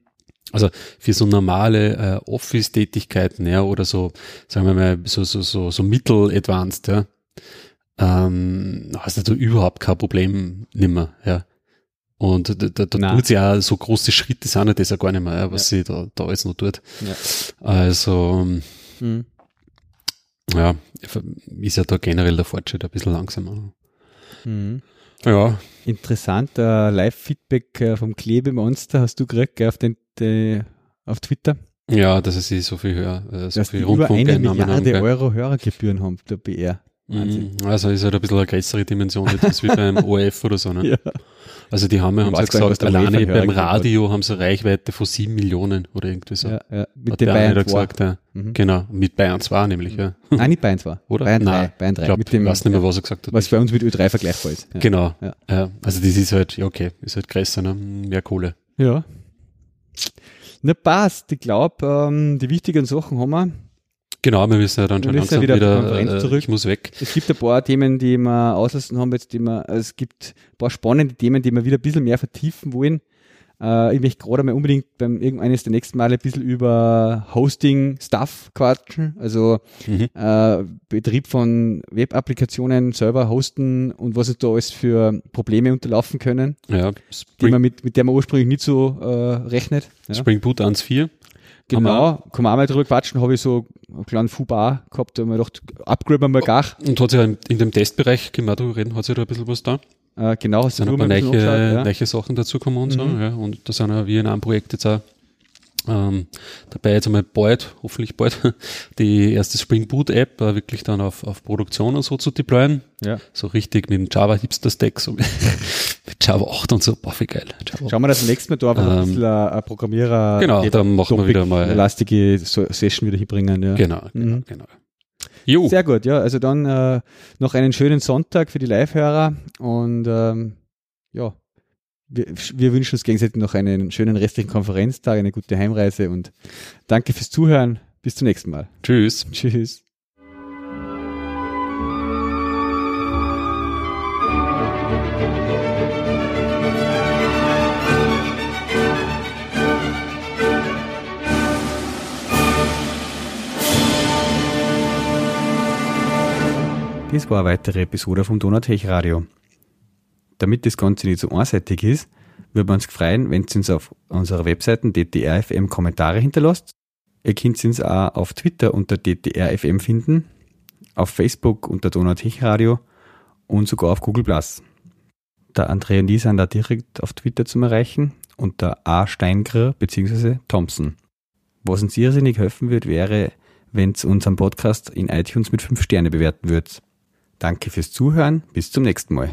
Also für so normale äh, Office-Tätigkeiten, ja, oder so, sagen wir mal, so, so, so, so mittel-advanced, ja, ähm, hast du überhaupt kein Problem nimmer, ja. Und da, da, da tut sie ja so große Schritte, sind ja das ja gar nicht mehr, was ja. sie da, da alles noch tut. Ja. Also, mhm. ja, ist ja da generell der Fortschritt ein bisschen langsamer. Mhm. Ja. Interessant, uh, Live-Feedback uh, vom Klebemonster hast du gekriegt auf, den, de, auf Twitter. Ja, dass sie so viel höher, äh, so dass viel über eine Milliarde haben, Euro Hörergebühren haben, der BR. Wahnsinn. Mhm. Also ist halt ein bisschen eine größere Dimension, jetzt wie beim ORF oder so. Ne? Ja. Also die haben, haben sie gesagt, alleine beim Radio haben sie eine Reichweite von sieben Millionen oder irgendwie so. Ja, ja. Mit dem Bayern 2. Gesagt, ja. Mhm. Genau, mit Bayern 2 nämlich, ja. Nein, nicht Bayern 2. Oder? Bayern 3. Nein, Bayern 3. Ich, glaub, mit dem, weiß nicht mehr, was er gesagt hat. Was bei uns mit Ö3 vergleichbar ist. Ja. Genau. Ja. ja. Also das ist halt, ja okay, ist halt größer, ne? Mehr Kohle. Ja. Na passt. Ich glaube, ähm, die wichtigen Sachen haben wir. Genau, wir müssen ja dann schon langsam wieder, wieder äh, zurück. ich muss weg. Es gibt ein paar Themen, die wir auslassen haben jetzt, die wir, also es gibt ein paar spannende Themen, die wir wieder ein bisschen mehr vertiefen wollen. Äh, ich möchte gerade mal unbedingt beim irgendeines der nächsten Male ein bisschen über Hosting-Stuff quatschen, also mhm. äh, Betrieb von Web-Applikationen selber hosten und was es da alles für Probleme unterlaufen können, ja, die man mit, mit der man ursprünglich nicht so äh, rechnet. Ja. Spring Boot 1.4 Genau, kann man auch mal drüber quatschen, habe ich so einen kleinen Fubar gehabt, da habe ich gedacht, upgraden wir gar. Und hat sich ja in dem Testbereich, können wir darüber reden, hat sich da ein bisschen was da? Äh, genau, es sind ein paar neue, ja. neue Sachen dazugekommen und so, mhm. ja, und da sind ja wir in einem Projekt jetzt auch ähm, dabei jetzt einmal bald, hoffentlich bald, die erste Spring Boot App äh, wirklich dann auf, auf Produktion und so zu deployen. Ja. So richtig mit dem Java Hipster Stack, so mit, Java 8 und so, boah, wie geil. Java. Schauen wir das nächste Mal da einfach ähm, ein bisschen ein Programmierer. Genau, dann machen wir wieder mal. Eine lastige Session wieder hinbringen, ja. Genau, genau, mhm. genau. Jo. Sehr gut, ja. Also dann äh, noch einen schönen Sonntag für die Live-Hörer und ähm, ja, wir, wir, wünschen uns gegenseitig noch einen schönen restlichen Konferenztag, eine gute Heimreise und danke fürs Zuhören. Bis zum nächsten Mal. Tschüss. Tschüss. Das war eine weitere Episode vom Donatech Radio. Damit das Ganze nicht so einseitig ist, würden wir uns freuen, wenn ihr uns auf unserer Webseite DTRFM Kommentare hinterlasst. Ihr könnt uns auch auf Twitter unter DTRFM finden, auf Facebook unter Donatech Radio und sogar auf Google Plus. Der Andrea und ich sind da direkt auf Twitter zu erreichen unter A. Steingrer bzw. Thompson. Was uns irrsinnig helfen wird, wäre, wenn ihr unseren Podcast in iTunes mit 5 Sterne bewerten würdet. Danke fürs Zuhören. Bis zum nächsten Mal.